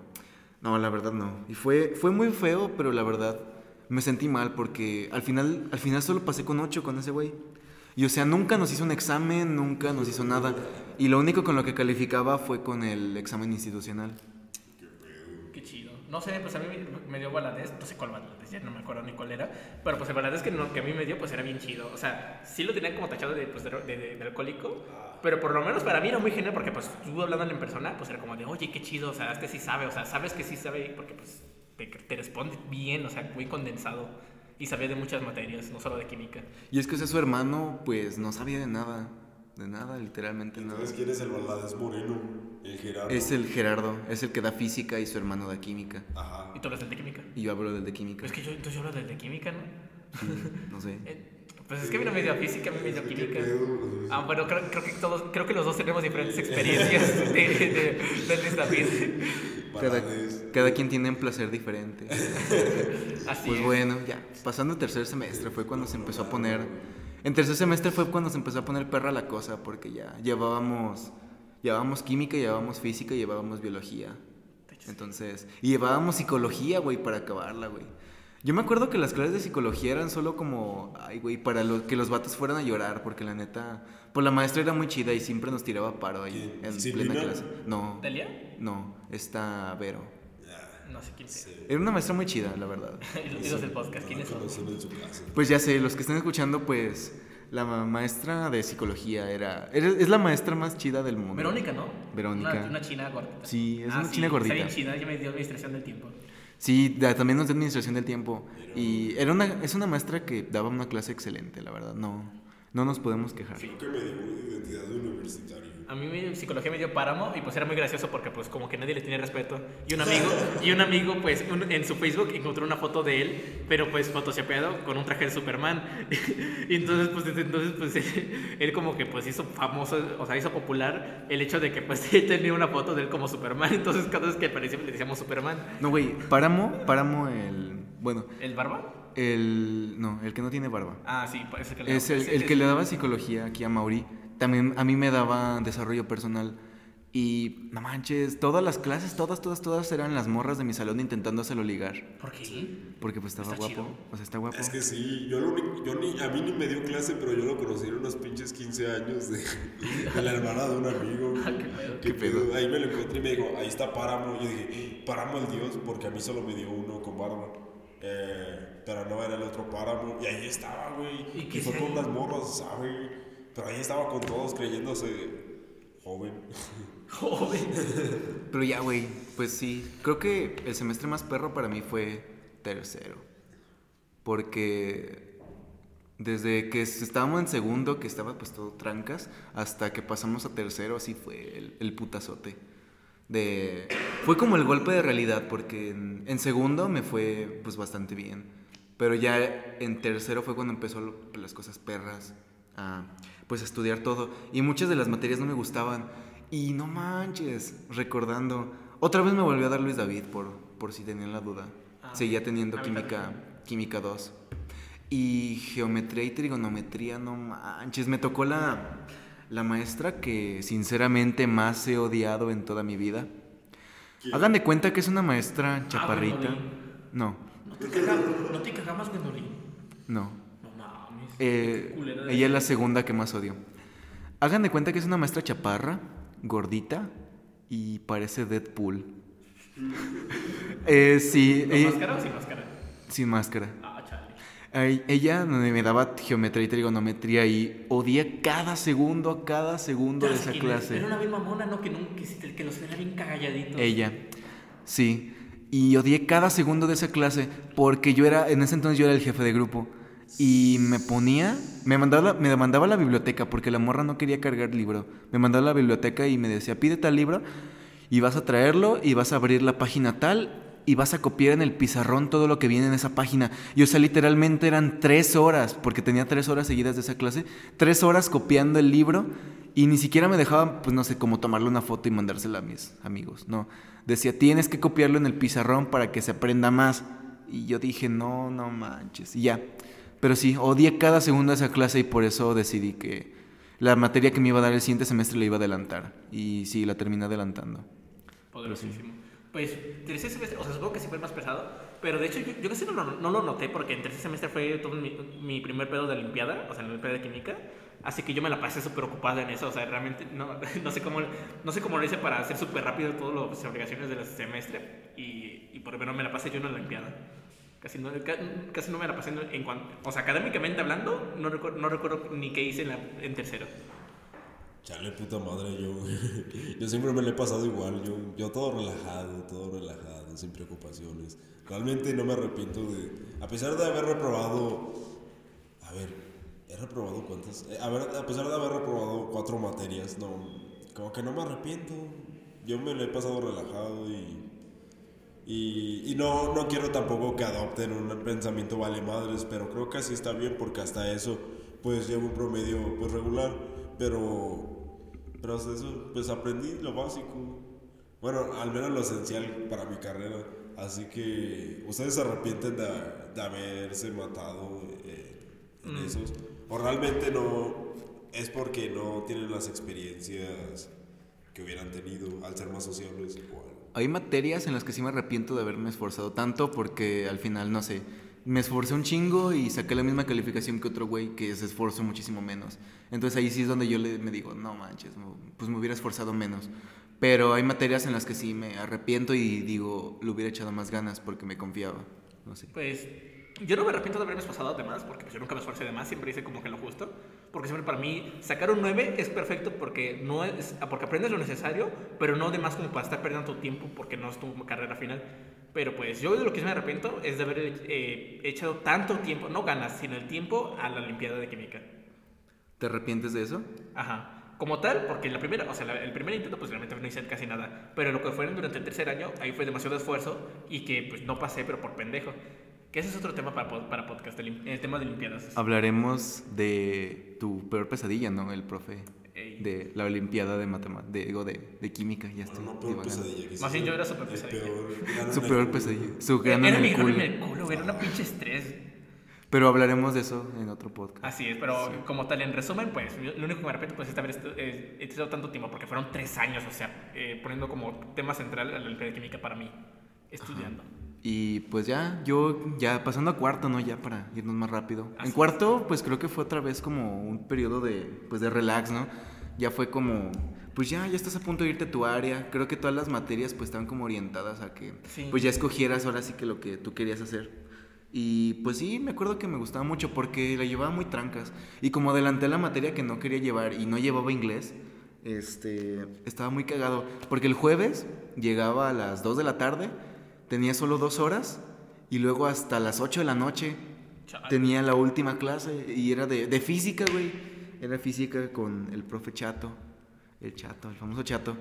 no, la verdad no. Y fue, fue muy feo, pero la verdad me sentí mal porque al final, al final solo pasé con ocho con ese güey. Y o sea, nunca nos hizo un examen, nunca nos hizo nada. Y lo único con lo que calificaba fue con el examen institucional. Qué chido. No sé, pues a mí me- dio Valadez, no sé cuál Valadez, ya no me acuerdo ni cuál era. Pero pues el Valadez que, no- que a mí me dio, pues era bien chido. O sea, sí lo tenían como tachado de, pues, de, de- de alcohólico. Pero por lo menos para mí era muy genial porque pues tú hablándole en persona, pues era como de, oye, qué chido, o sea, este sí sabe, o sea, sabes que sí sabe porque pues te, te responde bien, o sea, muy condensado. Y sabía de muchas materias, no solo de química. Y es que o sea, su hermano, pues no sabía de nada. De nada, literalmente nada. Entonces, ¿quién es el Valadez moreno? El Gerardo. Es el Gerardo, es el que da física y su hermano da química. Ajá. ¿Y tú hablas del de química? Y yo hablo del de química. Es que yo, entonces yo hablo del de química, ¿no? Sí, no sé. [laughs] Pues es que a mí no me dio física, a mí me dio ¿Qué química. Ah, bueno, creo, creo que todos, creo que los dos tenemos diferentes experiencias [laughs] de, de. Cada, quien tiene un placer diferente. [laughs] Así Pues es. bueno, ya, pasando el tercer semestre fue cuando se empezó a poner... En tercer semestre fue cuando se empezó a poner perra la cosa, porque ya llevábamos, llevábamos química, llevábamos física, llevábamos biología. Entonces, y llevábamos psicología, güey, para acabarla, güey. Yo me acuerdo que las clases de psicología eran solo como, ay, güey, para lo- que los vatos fueran a llorar, porque la neta, pues la maestra era muy chida y siempre nos tiraba paro ahí en plena clase. No, ¿Delia? no, está Vero. No sé quién sea. Era una maestra muy chida, la verdad. [laughs] Y los- del podcast, ¿quiénes son? Pues ya sé, los que están escuchando, pues la ma- maestra de psicología era, es la maestra más chida del mundo. Verónica, ¿no? Verónica. Una, una china gordita. Ah, Sí, es una china gordita. Está bien china, ella me dio administración del tiempo. Sí, también nos da administración del tiempo. Y era una, es una maestra que daba una clase excelente, la verdad. No, no nos podemos quejar. Que me dio identidad de universitario. A mí mi psicología me dio páramo y pues era muy gracioso porque pues como que nadie le tiene respeto. Y un amigo, y un amigo pues un- en su Facebook encontró una foto de él, pero pues photoshopeado con un traje de Superman. [laughs] y entonces pues desde entonces pues [laughs] él como que pues hizo famoso, o sea, hizo popular el hecho de que pues [laughs] él tenía una foto de él como Superman. Entonces cada vez que aparecía le decíamos Superman. No, güey, Páramo, Páramo el... Bueno, ¿El barba? el... No, el que no tiene barba. Ah, sí, parece que le Es el, el que le daba psicología aquí a Mauri. También a mí me daba desarrollo personal. Y no manches, todas las clases, todas, todas, todas eran las morras de mi salón intentando hacerlo ligar. ¿Por qué? Porque pues estaba Está guapo. chido. O sea, está guapo. Es que sí, yo, lo yo ni, a mí ni me dio clase, pero yo lo conocí en unos pinches 15 años de, de la hermana de un amigo. [laughs] Ah, qué pedo. ¿Qué pedo? Ahí me lo encontré y me dijo, ahí está Páramo. Yo dije, Páramo el dios, porque a mí solo me dio uno con barba. Eh, pero no era el otro Páramo. Y ahí estaba, güey. ¿Y Y, fue con unas morras, ¿sabes? Pero ahí estaba con todos creyéndose joven. [laughs] Joven. Pero ya, güey, pues sí. Creo que el semestre más perro para mí fue tercero. Porque Desde que estábamos en segundo, que estaba pues todo trancas, hasta que pasamos a tercero, así fue el, el putazote. De... Fue como el golpe de realidad, porque en, en segundo me fue pues bastante bien. Pero ya en tercero fue cuando empezó lo- las cosas perras, a pues a estudiar todo. Y muchas de las materias no me gustaban. Y no manches, recordando. Otra vez me volvió a dar Luis David, por, por si tenían la duda. Ah, Seguía teniendo química, química 2. Y geometría y trigonometría, no manches. Me tocó la, la maestra que sinceramente más he odiado en toda mi vida. Hagan de cuenta que es una maestra chaparrita. Gwendolyn. No, No te no. No. Eh, ella es la segunda que más odio. Hagan de cuenta que es una maestra chaparra, gordita y parece Deadpool. [laughs] eh, sí, ¿Con ella- máscara o sin máscara? sin máscara. Ah, chale. Ella me daba geometría y trigonometría y odié cada segundo, cada segundo de esa es. clase. Era una bien mamona, ¿no? Que, nunca, que, que los tenía bien calladitos. Ella, sí. Y odié cada segundo de esa clase porque yo era, en ese entonces yo era el jefe de grupo. Y me ponía, me mandaba, me mandaba a la biblioteca porque la morra no quería cargar libro. Me mandaba a la biblioteca y me decía, pide tal libro y vas a traerlo y vas a abrir la página tal y vas a copiar en el pizarrón todo lo que viene en esa página. Y o sea, literalmente eran tres horas, porque tenía tres horas seguidas de esa clase, tres horas copiando el libro y ni siquiera me dejaban, pues no sé, como tomarle una foto y mandársela a mis amigos. No, decía, tienes que copiarlo en el pizarrón para que se aprenda más. Y yo dije, no, no manches. Y ya. Pero sí, odié cada segundo esa clase y por eso decidí que la materia que me iba a dar el siguiente semestre la iba a adelantar. Y sí, la terminé adelantando. Poderosísimo. Pues tercer semestre, o sea, supongo que sí fue más pesado, pero de hecho yo, yo casi no, lo- no lo noté porque en tercer semestre fue todo mi, mi primer pedo de Olimpiada, o sea, la Olimpiada de Química, así que yo me la pasé súper ocupada en eso, o sea, realmente no, [laughs] no, sé, cómo, no sé cómo lo hice para hacer súper rápido todas las obligaciones del semestre y, y por lo menos me la pasé yo en la Olimpiada. Casi no, ca- casi no me la pasé en, cuanto, o sea, académicamente hablando, no recuerdo, no recuerdo ni qué hice en, la- en tercero. Chale, puta madre, yo, [laughs] yo siempre me lo he pasado igual, yo, yo todo relajado, todo relajado, sin preocupaciones. Realmente no me arrepiento de, a pesar de haber reprobado, a ver, he reprobado cuántas, Eh, a ver, a pesar de haber reprobado cuatro materias, no, como que no me arrepiento. Yo me lo he pasado relajado y, y, y no, no quiero tampoco que adopten un pensamiento vale madres, pero creo que así está bien porque hasta eso pues llevo un promedio pues regular, pero, pero hasta eso pues aprendí lo básico. Bueno, al menos lo esencial para mi carrera. Así que ustedes se arrepienten de, de haberse matado eh, en esos. O realmente no es porque no tienen las experiencias que hubieran tenido al ser más sociables algo. Hay materias en las que sí me arrepiento de haberme esforzado tanto porque al final, no sé, me esforcé un chingo y saqué la misma calificación que otro güey que se esforzó muchísimo menos. Entonces ahí sí es donde yo le, me digo, no manches, pues me hubiera esforzado menos. Pero hay materias en las que sí me arrepiento y digo, le hubiera echado más ganas porque me confiaba. No sé. Pues yo no me arrepiento de haberme esforzado de más, porque yo nunca me esforcé de más, siempre hice como que lo justo. Porque siempre para mí sacar un 9 es perfecto porque, no es, porque aprendes lo necesario, pero no de más como para estar perdiendo tu tiempo porque no es tu carrera final. Pero pues yo de lo que sí me arrepiento es de haber eh, echado tanto tiempo, no ganas, sino el tiempo a la Olimpiada de Química. ¿Te arrepientes de eso? Ajá. Como tal, porque la primera, o sea, la- el primer intento pues realmente no hice casi nada, pero lo que fueron durante el tercer año, ahí fue demasiado esfuerzo y que pues no pasé, pero por pendejo. Que ese es otro tema para, para podcast, el, el tema de limpiadas. Hablaremos de tu peor pesadilla, ¿no? El profe Ey. de la Olimpiada de Matemáticas, de, digo, de, de Química, ya estoy. Bueno, no peor pesadilla. Más bien yo era súper el pesadilla. peor Su peor culo. pesadilla. Su Era grano en mi el en culo. el culo, güey, era una pinche estrés. Pero hablaremos de eso en otro podcast. Así es, pero como tal, en resumen, pues yo- lo único que me arrepiento pues, es haber eh, tanto tiempo, porque fueron tres años, o sea, eh, poniendo como tema central a la Olimpiada de Química para mí, estudiando. Y pues ya, yo ya pasando a cuarto, ¿no? Ya para irnos más rápido. Así en cuarto, pues creo que fue otra vez como un periodo de, pues de relax, ¿no? Ya fue como, pues ya, ya estás a punto de irte a tu área. Creo que todas las materias pues estaban como orientadas a que, Sí. pues ya escogieras ahora sí que lo que tú querías hacer. Y pues sí, me acuerdo que me gustaba mucho porque la llevaba muy trancas. Y como adelanté la materia que no quería llevar y no llevaba inglés, este, estaba muy cagado. Porque el jueves llegaba a las 2 de la tarde, tenía solo dos horas y luego hasta las 8 de la noche Chale. tenía la última clase y era de, de física, güey. Era física con el profe Chato, el Chato, el famoso Chato.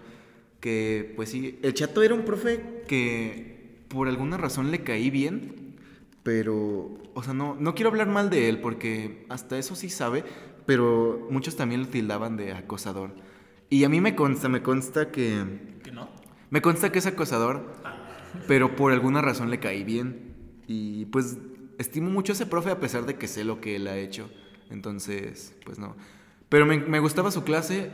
Que, pues sí, el Chato era un profe que por alguna razón le caí bien, pero, o sea, no, no quiero hablar mal de él porque hasta eso sí sabe, pero muchos también lo tildaban de acosador. Y a mí me consta, me consta que... ¿Que no? Me consta que es acosador, pero por alguna razón le caí bien. Y pues estimo mucho a ese profe a pesar de que sé lo que él ha hecho. Entonces, pues no. Pero me, me gustaba su clase.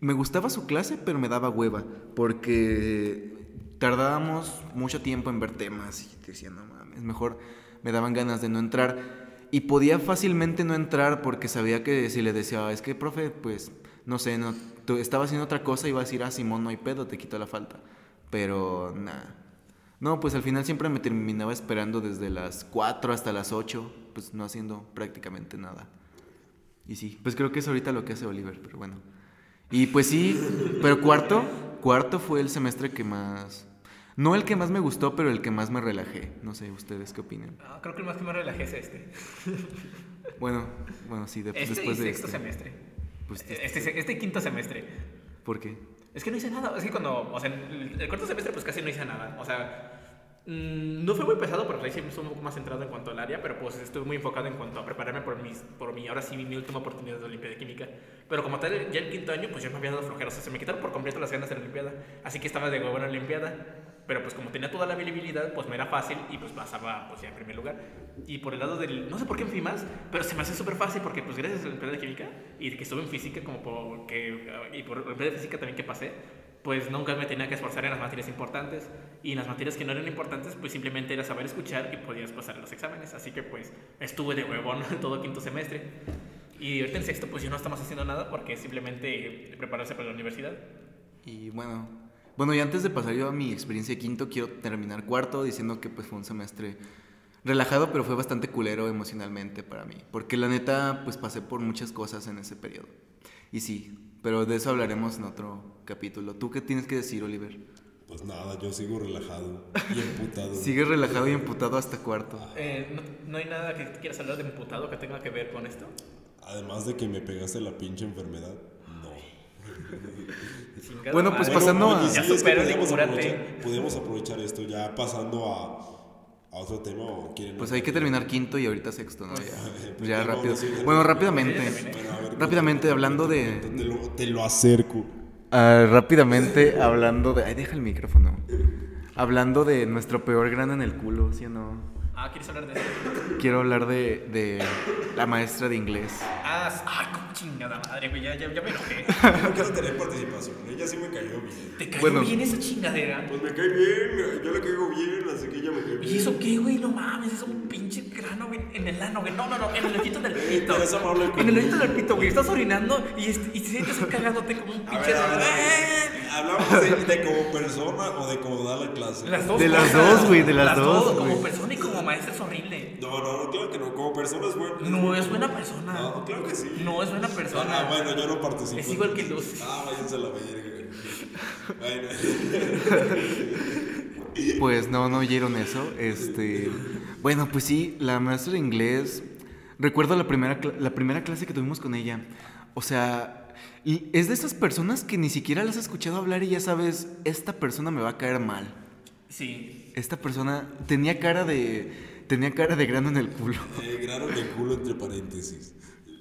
Me gustaba su clase, pero me daba hueva. Porque tardábamos mucho tiempo en ver temas y decía, no mames, mejor me daban ganas de no entrar. Y podía fácilmente no entrar porque sabía que si le decía, "Ah, es que, profe, pues, no sé, no, tú estaba haciendo otra cosa, iba a decir, ah, Simón, no hay pedo, te quito la falta. Pero, nada. No, pues al final siempre me terminaba esperando desde las 4 hasta las 8, pues no haciendo prácticamente nada. Y sí, pues creo que es ahorita lo que hace Oliver, pero bueno. Y pues sí, pero cuarto, cuarto fue el semestre que más... No el que más me gustó, pero el que más me relajé. No sé, ustedes qué opinan. Ah, creo que el más que me relajé es este. Bueno, bueno, sí, de- Este después y de sexto este. semestre. Pues, Este, este quinto semestre. ¿Por qué? Es que no hice nada. Es que cuando, o sea, el, el cuarto semestre pues casi no hice nada. O sea, mm, no fue muy pesado porque ahí sí estuve un poco más centrado en cuanto al área, pero pues estuve muy enfocado en cuanto a prepararme por, mis, por mi, ahora sí, mi última oportunidad de Olimpiada de Química. Pero como tal, ya el quinto año, pues yo me había dado flojera. O sea, se me quitaron por completo las ganas de la Olimpiada. Así que estaba de huevo en la Olimpiada. Pero pues como tenía toda la habilidad, pues me era fácil y pues pasaba pues ya en primer lugar. Y por el lado del, no sé por qué me fui más, pero se me hace súper fácil porque pues gracias a la Olimpiada de Química y que estuve en física como porque, y por Olimpiada de Física también que pasé, pues nunca me tenía que esforzar en las materias importantes. Y en las materias que no eran importantes pues simplemente era saber escuchar y podías pasar los exámenes. Así que pues estuve de huevón [laughs] todo quinto semestre. Y ahorita en sexto pues yo no estamos haciendo nada porque simplemente prepararse para la universidad. Y bueno, bueno, y antes de pasar yo a mi experiencia de quinto, quiero terminar cuarto diciendo que pues fue un semestre relajado, pero fue bastante culero emocionalmente para mí, porque la neta pues pasé por muchas cosas en ese periodo. Y sí, pero de eso hablaremos en otro capítulo. ¿Tú qué tienes que decir, Oliver? Pues nada, yo sigo relajado y emputado. [laughs] Sigues relajado y emputado hasta cuarto. Eh, ¿no, no hay nada que quieras hablar de imputado que tenga que ver con esto? Además de que me pegaste la pinche enfermedad. No. [laughs] Bueno, pues madre. pasando a- sí, Ya es que supérale, podríamos cúrate. aprovechar, aprovechar esto ya pasando a, a otro tema o quieren. Pues hay que terminar quinto y ahorita sexto, ¿no? [laughs] Ya, Pues ya ya rápido. Bueno, rápidamente. Bueno, Rápidamente hablando de... Te lo, te lo acerco. Ah, rápidamente hablando de... Ay, deja el micrófono. Hablando de nuestro peor grano en el culo, ¿sí o no? Ah, ¿quieres hablar de eso? Quiero hablar de, de la maestra de inglés. Ah, cómo chingada madre, güey, ya, ya, ya me enojé. [laughs] No quiero tener participación. Ella sí me cayó bien. ¿Te cayó Bueno. bien esa chingadera? Pues me cae bien, yo le caigo bien, así que ella me cae bien. ¿Y eso qué, güey? No mames, es un pinche grano, güey, en el ano, güey. No, no, no, en el ojito del pito. Pero es amable En el ojito del pito, güey. Estás orinando y, est- y sientes cagándote como un A pinche. ver, a ver, a ver. ¿Hablamos de, de como persona o de cómo da la clase? Las dos De las cosas. dos, güey, de las dos, Como güey. persona y como maestra es horrible. No, no, no, claro que no. Como persona es bueno. No es buena persona. No, claro que sí. No es buena persona. Ah, bueno, yo no participo. Es igual que Luz. Ah, váyanse a la verga. Bueno. [laughs] Pues no, no oyeron eso. Este, bueno, pues sí, la maestra de inglés. Recuerdo la primera, la primera clase que tuvimos con ella. O sea, y es de esas personas que ni siquiera las has escuchado hablar y ya sabes, esta persona me va a caer mal. Sí. Esta persona tenía cara de tenía cara de grano en el culo. Eh, grano de culo entre paréntesis.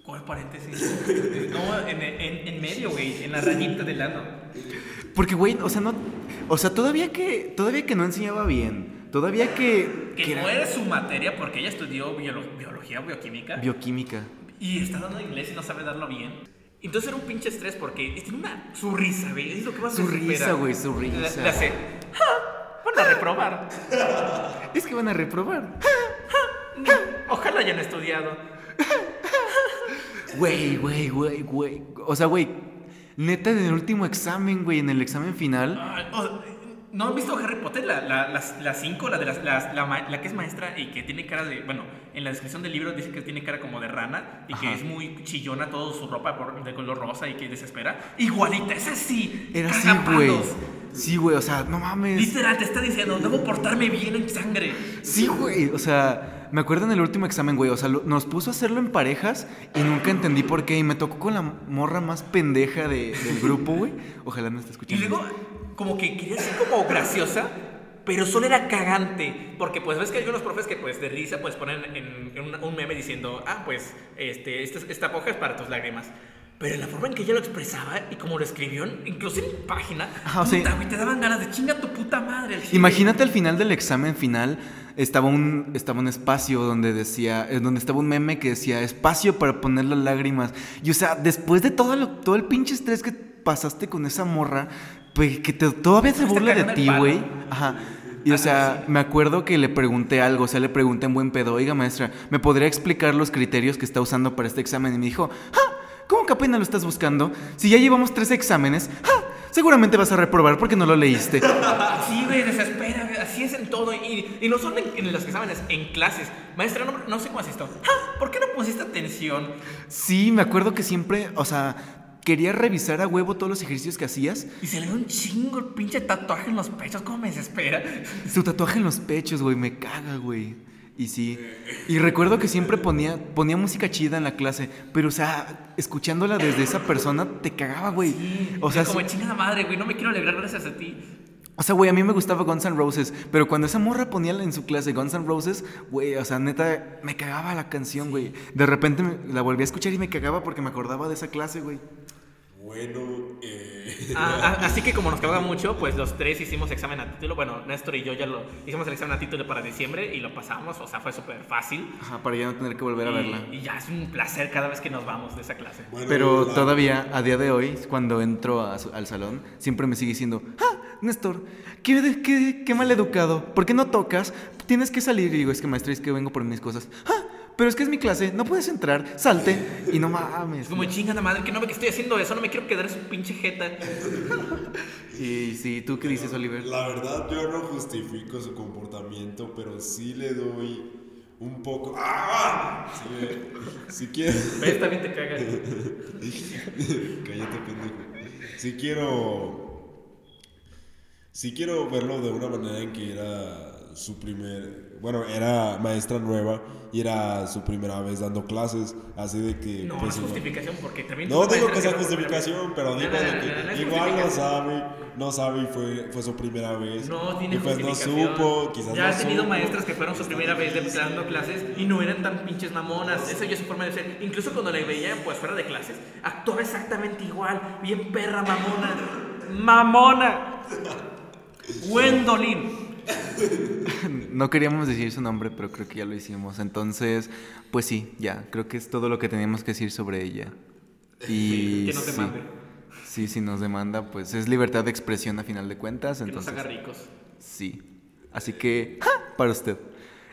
¿Cuál paréntesis? No, en, en, en medio, güey. En la rayita del ano. Porque güey, o sea, no o sea, todavía que todavía que no enseñaba bien, todavía que Que que no era era su materia porque ella estudió biolo- biología bioquímica. bioquímica. y está dando inglés y no sabe darlo bien. Entonces era un pinche estrés porque tiene una su risa, güey. Es lo que más Su risa, güey, su risa. La, la hace. "Ja, Van a reprobar. Es que van a reprobar. Ojalá hayan estudiado. [laughs] Güey, güey, güey, güey. O sea, güey, neta, en el último examen, güey, en el examen final. O- ¿No han visto Harry Potter? La 5, la, las- la, cinco, la de las, las- la, ma- la que es maestra y que tiene cara de. Bueno, en la descripción del libro dice que tiene cara como de rana y que es muy chillona, toda su ropa por- de color rosa y que desespera. Igualita, es así. Era así, güey. Sí, güey, o sea, no mames. Literal, te está diciendo, debo portarme bien en sangre. Sí, güey, o sea, me acuerdo en el último examen, güey, o sea, lo- nos puso a hacerlo en parejas y nunca entendí por qué. Y me tocó con la morra más pendeja de- del grupo, güey. Ojalá no esté Y escuchando. luego, como que quería ser como graciosa, pero solo era cagante. Porque pues ves que hay algunos profes que pues de risa pues ponen en, en un, un meme diciendo, ah, pues este, esta, esta hoja es para tus lágrimas. Pero la forma en que ella lo expresaba y como lo escribió, incluso en página, Ajá, o sea- puta, güey, te daban ganas de chinga tu puta madre. al chile". Imagínate al final del examen final estaba un estaba un espacio donde decía eh, donde estaba un meme que decía espacio para poner las lágrimas y o sea después de todo lo- todo el pinche estrés que pasaste con esa morra pues que te- todavía se burla de ti güey ajá y o sea, me acuerdo que le pregunté algo, o sea, le pregunté en buen pedo, oiga maestra, ¿me podría explicar los criterios que está usando para este examen? Y me dijo, ¡ah! ¿Cómo que apenas lo estás buscando? Si ya llevamos tres exámenes, ¡ah! Seguramente vas a reprobar porque no lo leíste. [laughs] Sí, güey, güey, Y, no solo en, en los exámenes, en clases. Maestra, no, no sé cómo es esto. Ah, ¿Por qué no pusiste atención? Sí, me acuerdo que siempre, o sea, quería revisar a huevo todos los ejercicios que hacías. Y se le da un chingo el pinche tatuaje en los pechos, ¿cómo me desespera? Su tatuaje en los pechos, güey, me caga, güey. Y sí. Y recuerdo que siempre ponía, ponía música chida en la clase, pero, o sea, escuchándola desde esa persona te cagaba, güey. O sea, como sí- chingada madre, güey, no me quiero alegrar gracias a ti. O sea, güey, a mí me gustaba Guns N' Roses, pero cuando esa morra ponía en su clase Guns N' Roses, güey, o sea, neta, me cagaba la canción, güey. De repente me- la volví a escuchar y me cagaba porque me acordaba de esa clase, güey. Bueno, eh, Ah, ah, [laughs] así que como nos caga mucho, pues los tres hicimos examen a título. Bueno, Néstor y yo ya lo hicimos el examen a título para diciembre y lo pasamos, o sea, fue súper fácil. Ajá, para ya no tener que volver a verla. Y, y ya es un placer cada vez que nos vamos de esa clase. bueno, Pero la- todavía, a día de hoy, cuando entro a al salón, siempre me sigue diciendo, ah, Néstor, qué, qué, qué mal educado, ¿por qué no tocas? Tienes que salir. Y digo, es que maestra, es que vengo por mis cosas. Ah, pero es que es mi clase, no puedes entrar, salte. Y no mames. Es como chingada madre, que no ve que estoy haciendo eso, no me quiero quedar en su pinche jeta. [laughs] Y sí, ¿tú qué dices, Oliver? La verdad, yo no justifico su comportamiento, pero sí le doy un poco. ¡Ah! Sí, me- si quiero. ¿Ves? También te caga. [laughs] Cállate, pendejo. Si quiero. Si quiero verlo de una manera en que era su primer. Bueno, era maestra nueva y era su primera vez dando clases. Así de que. No, pues, es justificación porque también... No digo que sea justificación, pero digo de que igual no sabe, no sabe y fue, fue su primera vez. No tiene y pues no supo, quizás ya no he tenido supo. maestras que fueron su primera vez de- dando clases y no eran tan pinches mamonas. Esa ya es su forma de ser. Incluso cuando la veían pues fuera de clases, actuaba exactamente igual. Bien perra mamona. ¡Mamona! Gwendolyn. [laughs] No queríamos decir su nombre, pero creo que ya lo hicimos. Entonces, pues sí, ya, creo que es todo lo que teníamos que decir sobre ella. Y que nos sí. demande. Sí, si nos demanda, pues es libertad de expresión a final de cuentas. Que nos Entonces, haga ricos. Sí. Así que, ¡ja! para usted.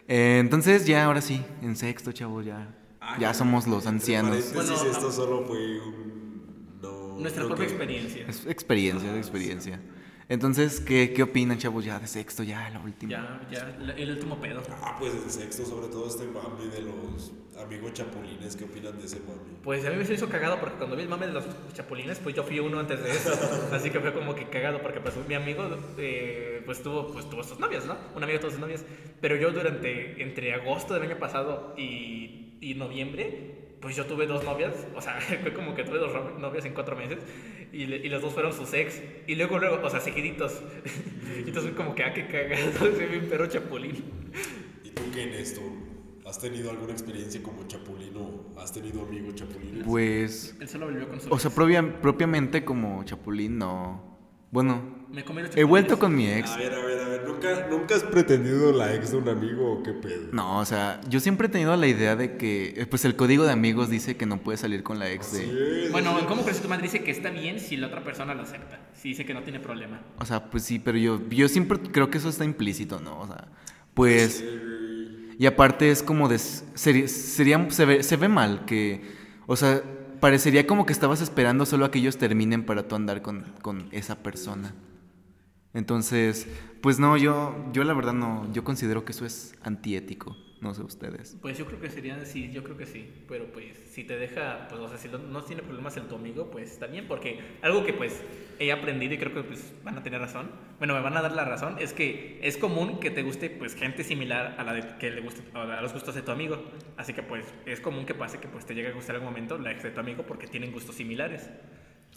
Eh, entonces, ya, ahora sí, en sexto, chavos, ya. Ya somos los ancianos. Bueno, esto solo fue un. No, Nuestra propia que- experiencia. Es experiencia, es experiencia. Entonces, ¿qué, ¿qué opinan, chavos, ya de sexto, ya, la última? Ya, ya, el último pedo. Ah, pues desde sexto, sobre todo este mame de los amigos chapulines. ¿Qué opinan de ese mame? Pues a mí me se hizo cagado porque cuando vi el mame de los chapulines, pues yo fui uno antes de eso. [laughs] Así que fue como que cagado porque pues mi amigo eh, pues tuvo pues tuvo sus novias, ¿no? Un amigo tuvo sus novias. Pero yo durante, entre agosto del año pasado y, y noviembre, pues yo tuve dos novias. O sea, [laughs] fue como que tuve dos novias en cuatro meses. Y, le- y las dos fueron sus ex. Y luego, luego, o sea, seguiditos. y [laughs] entonces fue como que, ah, qué cagado, [laughs] soy bien perro chapulín. ¿Y tú qué, Néstor? ¿Has tenido alguna experiencia como chapulín o has tenido amigos chapulines? Pues, Él solo volvió con su o sea, propia- propiamente como chapulín, no. Bueno, Me comí los he vuelto con mi ex. A ver, a ver, a ver. ¿Nunca, ¿Nunca has pretendido la ex de un amigo o qué pedo? No, o sea, yo siempre he tenido la idea de que, eh, pues el código de amigos dice que no puedes salir con la ex de... Sí, Bueno, ¿cómo crees que tu madre dice que está bien si la otra persona lo acepta? Si dice que no tiene problema. O sea, pues sí, pero yo, yo siempre creo que eso está implícito, ¿no? O sea, pues... Y aparte es como de... Sería, sería, se, ve, se ve mal que... O sea, parecería como que estabas esperando solo a que ellos terminen para tú andar con, con esa persona. Entonces, pues no, yo, yo la verdad no, yo considero que eso es antiético, no sé ustedes. Pues yo creo que sería, sí, yo creo que sí. Pero pues si te deja, pues o sea, si no, tiene problemas el tu amigo, pues está bien. Porque algo que pues he aprendido y creo que pues, van a tener razón, bueno, me van a dar la razón, es que es común que te guste pues gente similar a la que le guste, a los gustos de tu amigo. Así que pues es común que pase que pues te llegue a gustar algún momento la ex de tu amigo porque tienen gustos similares.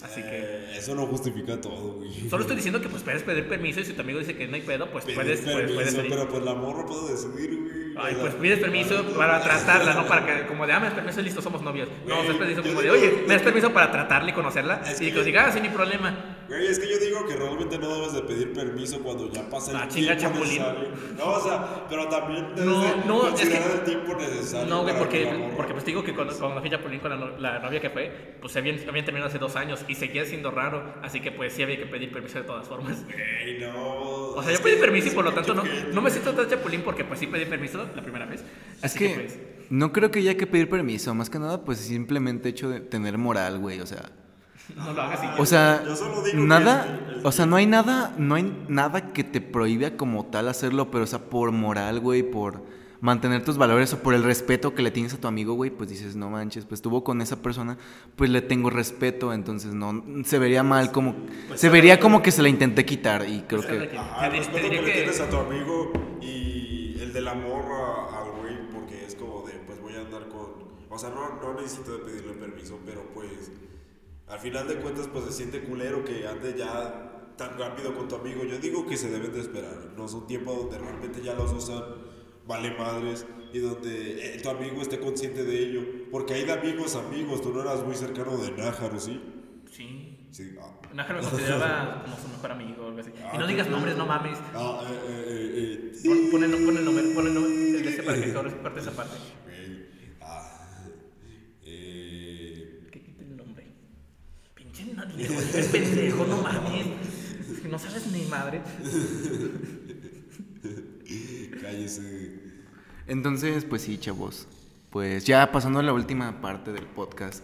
Así que. Eh, eso no justifica todo, güey. Solo estoy diciendo que pues puedes pedir permiso y si tu amigo dice que no hay pedo, pues Pedir puedes, permiso, puedes, pedir. pero pues la morra puede decidir, güey. Ay, pues pides permiso para [laughs] tratarla, no para que, como de, ah, me das permiso, listo, somos novios. No, me das permiso como de, oye, me das permiso para tratarla y conocerla. Y que os diga, ah, sí, ni problema. Güey, es que yo digo que realmente no debes de pedir permiso cuando ya pasa el Ah, chinga, tiempo chapulín. necesario. No, o sea, pero también debes No, de no, es considerar que- el tiempo necesario. No, güey, porque, porque pues te digo que cuando, cuando fui Chapulín con la, la novia que fue, pues se habían, habían terminado hace dos años y seguía siendo raro. Así que pues sí había que pedir permiso de todas formas. Güey, no. O sea, yo pedí permiso y por lo tanto no, que- no me siento tan chapulín porque pues sí pedí permiso la primera vez. Es Así que pues, no creo que haya que pedir permiso, más que nada, pues simplemente hecho de tener moral, güey, o sea. No lo hagas y ya. O sea, Yo solo digo que nada, el- o sea, no hay nada, no hay nada que te prohíba como tal hacerlo, pero o sea, por moral, güey, por mantener tus valores o por el respeto que le tienes a tu amigo, güey, pues dices, no manches, pues estuvo con esa persona, pues le tengo respeto, entonces no, se vería mal como, Pues, se ¿sabes vería como que se la intenté quitar y creo ¿sabes que... Ajá, el respeto diría que le que- tienes a tu amigo y el de la morra al güey, porque es como de, pues voy a andar con. O sea, no, no necesito de pedirle permiso, pero pues. Al final de cuentas, pues se siente culero que ande ya tan rápido con tu amigo. Yo digo que se deben de esperar. No es un tiempo donde realmente ya los usan, vale madres, y donde eh, tu amigo esté consciente de ello. Porque hay de amigos amigos, tú no eras muy cercano de Nájaro, ¿sí? Sí. Sí. Ah, Nájaro me consideraba como su mejor amigo o algo así. Ah, Y no digas nombres, no mames. ah, eh, eh, eh. Pon, pon el, pon el nombre, pon el nombre el de este [laughs] para que corte corte esa parte. No, eres pendejo, no mames. Es que no sabes ni madre. cállese. Entonces, pues sí, chavos, pues ya pasando a la última parte del podcast,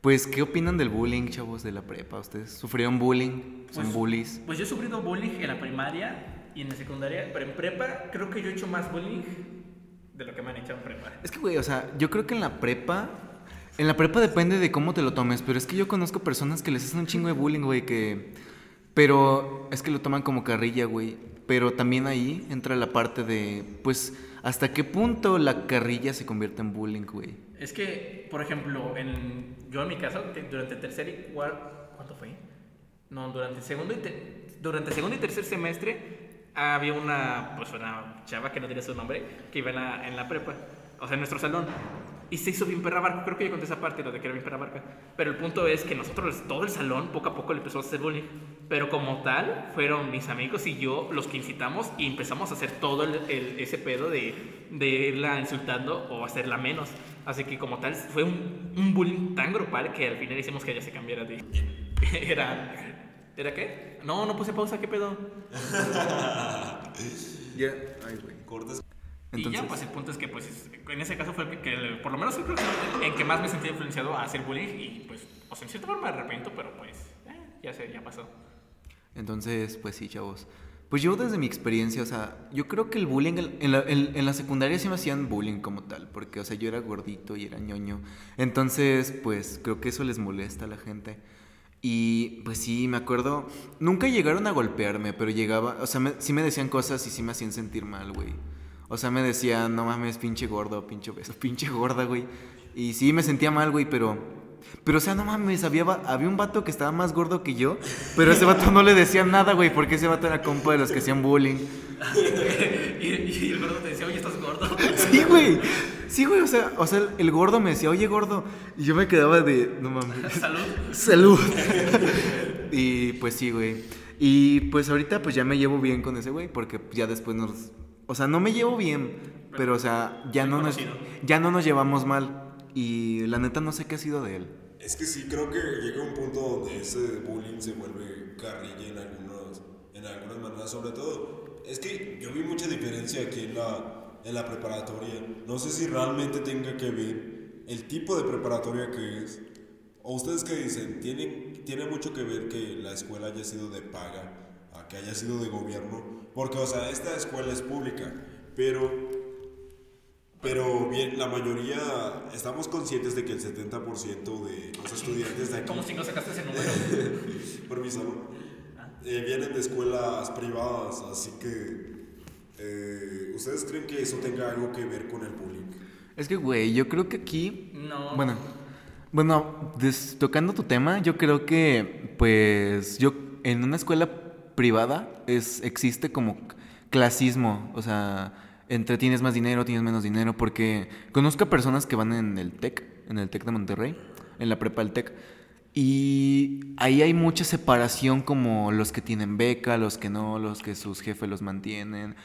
pues, ¿qué opinan del bullying, chavos, de la prepa? ¿Ustedes sufrieron bullying? ¿Son Pues- bullies? Pues yo he sufrido bullying en la primaria y en la secundaria, pero en prepa creo que yo he hecho más bullying de lo que me han hecho en prepa. Es que, güey, o sea, yo creo que en la prepa. En la prepa depende de cómo te lo tomes, pero es que yo conozco personas que les hacen un chingo de bullying, güey, que. Pero es que lo toman como carrilla, güey. Pero también ahí entra la parte de, pues, ¿hasta qué punto la carrilla se convierte en bullying, güey? Es que, por ejemplo, en, yo en mi caso, durante tercer y cuarto, ¿cuánto fue? No, durante segundo y, te- durante segundo y tercer semestre había una, pues una chava que no diré su nombre, que iba en la, en la prepa, o sea, en nuestro salón. Y se hizo bien perra barca, creo que yo conté esa parte, lo de que era bien perra barca. Pero el punto es que nosotros, todo el salón, poco a poco le empezó a hacer bullying. Pero como tal, fueron mis amigos y yo los que incitamos y empezamos a hacer todo el, el- ese pedo de, de irla insultando o hacerla menos. Así que como tal, fue un, un bullying tan grupal que al final hicimos que ella se cambiara de... [laughs] Era... ¿Era qué? No, no puse pausa, ¿qué pedo? [laughs] Ya, ay, güey. Cortes. Y Entonces, ya, pues el punto es que, pues, es- en ese caso fue el que, que por lo menos fue en que más me sentí influenciado a hacer bullying y, pues, o sea, en cierta forma me arrepiento, pero pues, eh, ya sé, ya pasó. entonces, pues sí, chavos. Pues yo desde mi experiencia, o sea, yo creo que el bullying, en- en la, en- en la secundaria sí me hacían bullying como tal, porque, o sea, yo era gordito y era ñoño. Entonces, pues creo que eso les molesta a la gente. Y pues sí, me acuerdo, nunca llegaron a golpearme, pero llegaba, o sea, me- sí me decían cosas y sí me hacían sentir mal, güey. O sea, me decían, no mames, pinche gordo, pinche beso, [laughs] pinche gorda, güey. Y sí, me sentía mal, güey, pero... Pero, o sea, no mames, había, había un vato que estaba más gordo que yo, pero ese vato no le decía nada, güey, porque ese vato era compa de los que hacían bullying. [laughs] y, y el gordo te decía, oye, estás gordo. [laughs] Sí, güey. Sí, güey, o sea, o sea, el, el gordo me decía, oye, gordo. Y yo me quedaba de, no mames. Salud. Salud. y pues sí, güey. Y pues ahorita pues ya me llevo bien con ese güey, porque ya después nos... O sea, no me llevo bien, pero o sea, ya no, nos, ya no nos llevamos mal. Y la neta no sé qué ha sido de él. Es que sí, creo que llega un punto donde ese bullying se vuelve carrilla en, algunos, en algunas maneras. Sobre todo, es que yo vi mucha diferencia aquí en la, en la preparatoria. No sé si realmente tenga que ver el tipo de preparatoria que es. ¿O ustedes qué dicen? ¿Tiene, tiene mucho que ver que la escuela haya sido de paga, a que haya sido de gobierno? Porque, o sea, esta escuela es pública, pero Pero bien, la mayoría estamos conscientes de que el 70% de los estudiantes de aquí, ¿Cómo si no sacaste ese número? [laughs] por mi salón, eh, vienen de escuelas privadas, así que eh, ¿ustedes creen que eso tenga algo que ver con el bullying? Es que, güey, yo creo que aquí... No. Bueno, bueno, des- tocando tu tema, yo creo que, pues, yo en una escuela privada es, existe como clasismo, o sea, entre tienes más dinero, tienes menos dinero, porque conozco a personas que van en el TEC, en el TEC de Monterrey, en la prepa del TEC, y ahí hay mucha separación como los que tienen beca, los que no, los que sus jefes los mantienen.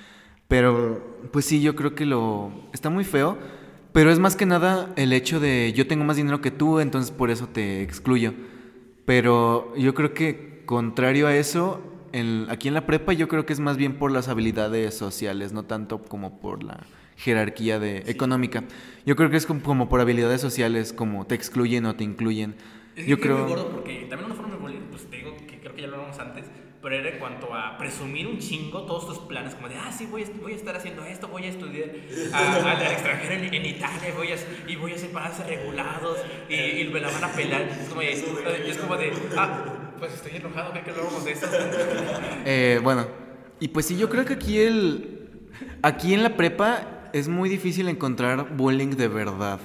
Pero, pues sí, yo creo que lo... Está muy feo, pero es más que nada el hecho de yo tengo más dinero que tú, entonces por eso te excluyo. Pero yo creo que contrario a eso, en- aquí en la prepa yo creo que es más bien por las habilidades sociales, no tanto como por la jerarquía de, económica. Yo creo que es como, como por habilidades sociales, como te excluyen o te incluyen. Es que yo creo creo... muy gordo porque también una forma de bullying, pues te digo que creo que ya lo hablamos antes, pero era en cuanto a presumir un chingo todos tus planes, como de, ah, sí, voy a, voy a estar haciendo esto, voy a estudiar a- [laughs] al extranjero en, en Italia voy a, y voy a hacer pases regulados y, y me la van a pelar. Es como de, es como de ah, pues estoy enojado, ¿qué que hablamos de eso? Eh, bueno, y pues sí, yo creo que aquí el. Aquí en la prepa es muy difícil encontrar bullying de verdad.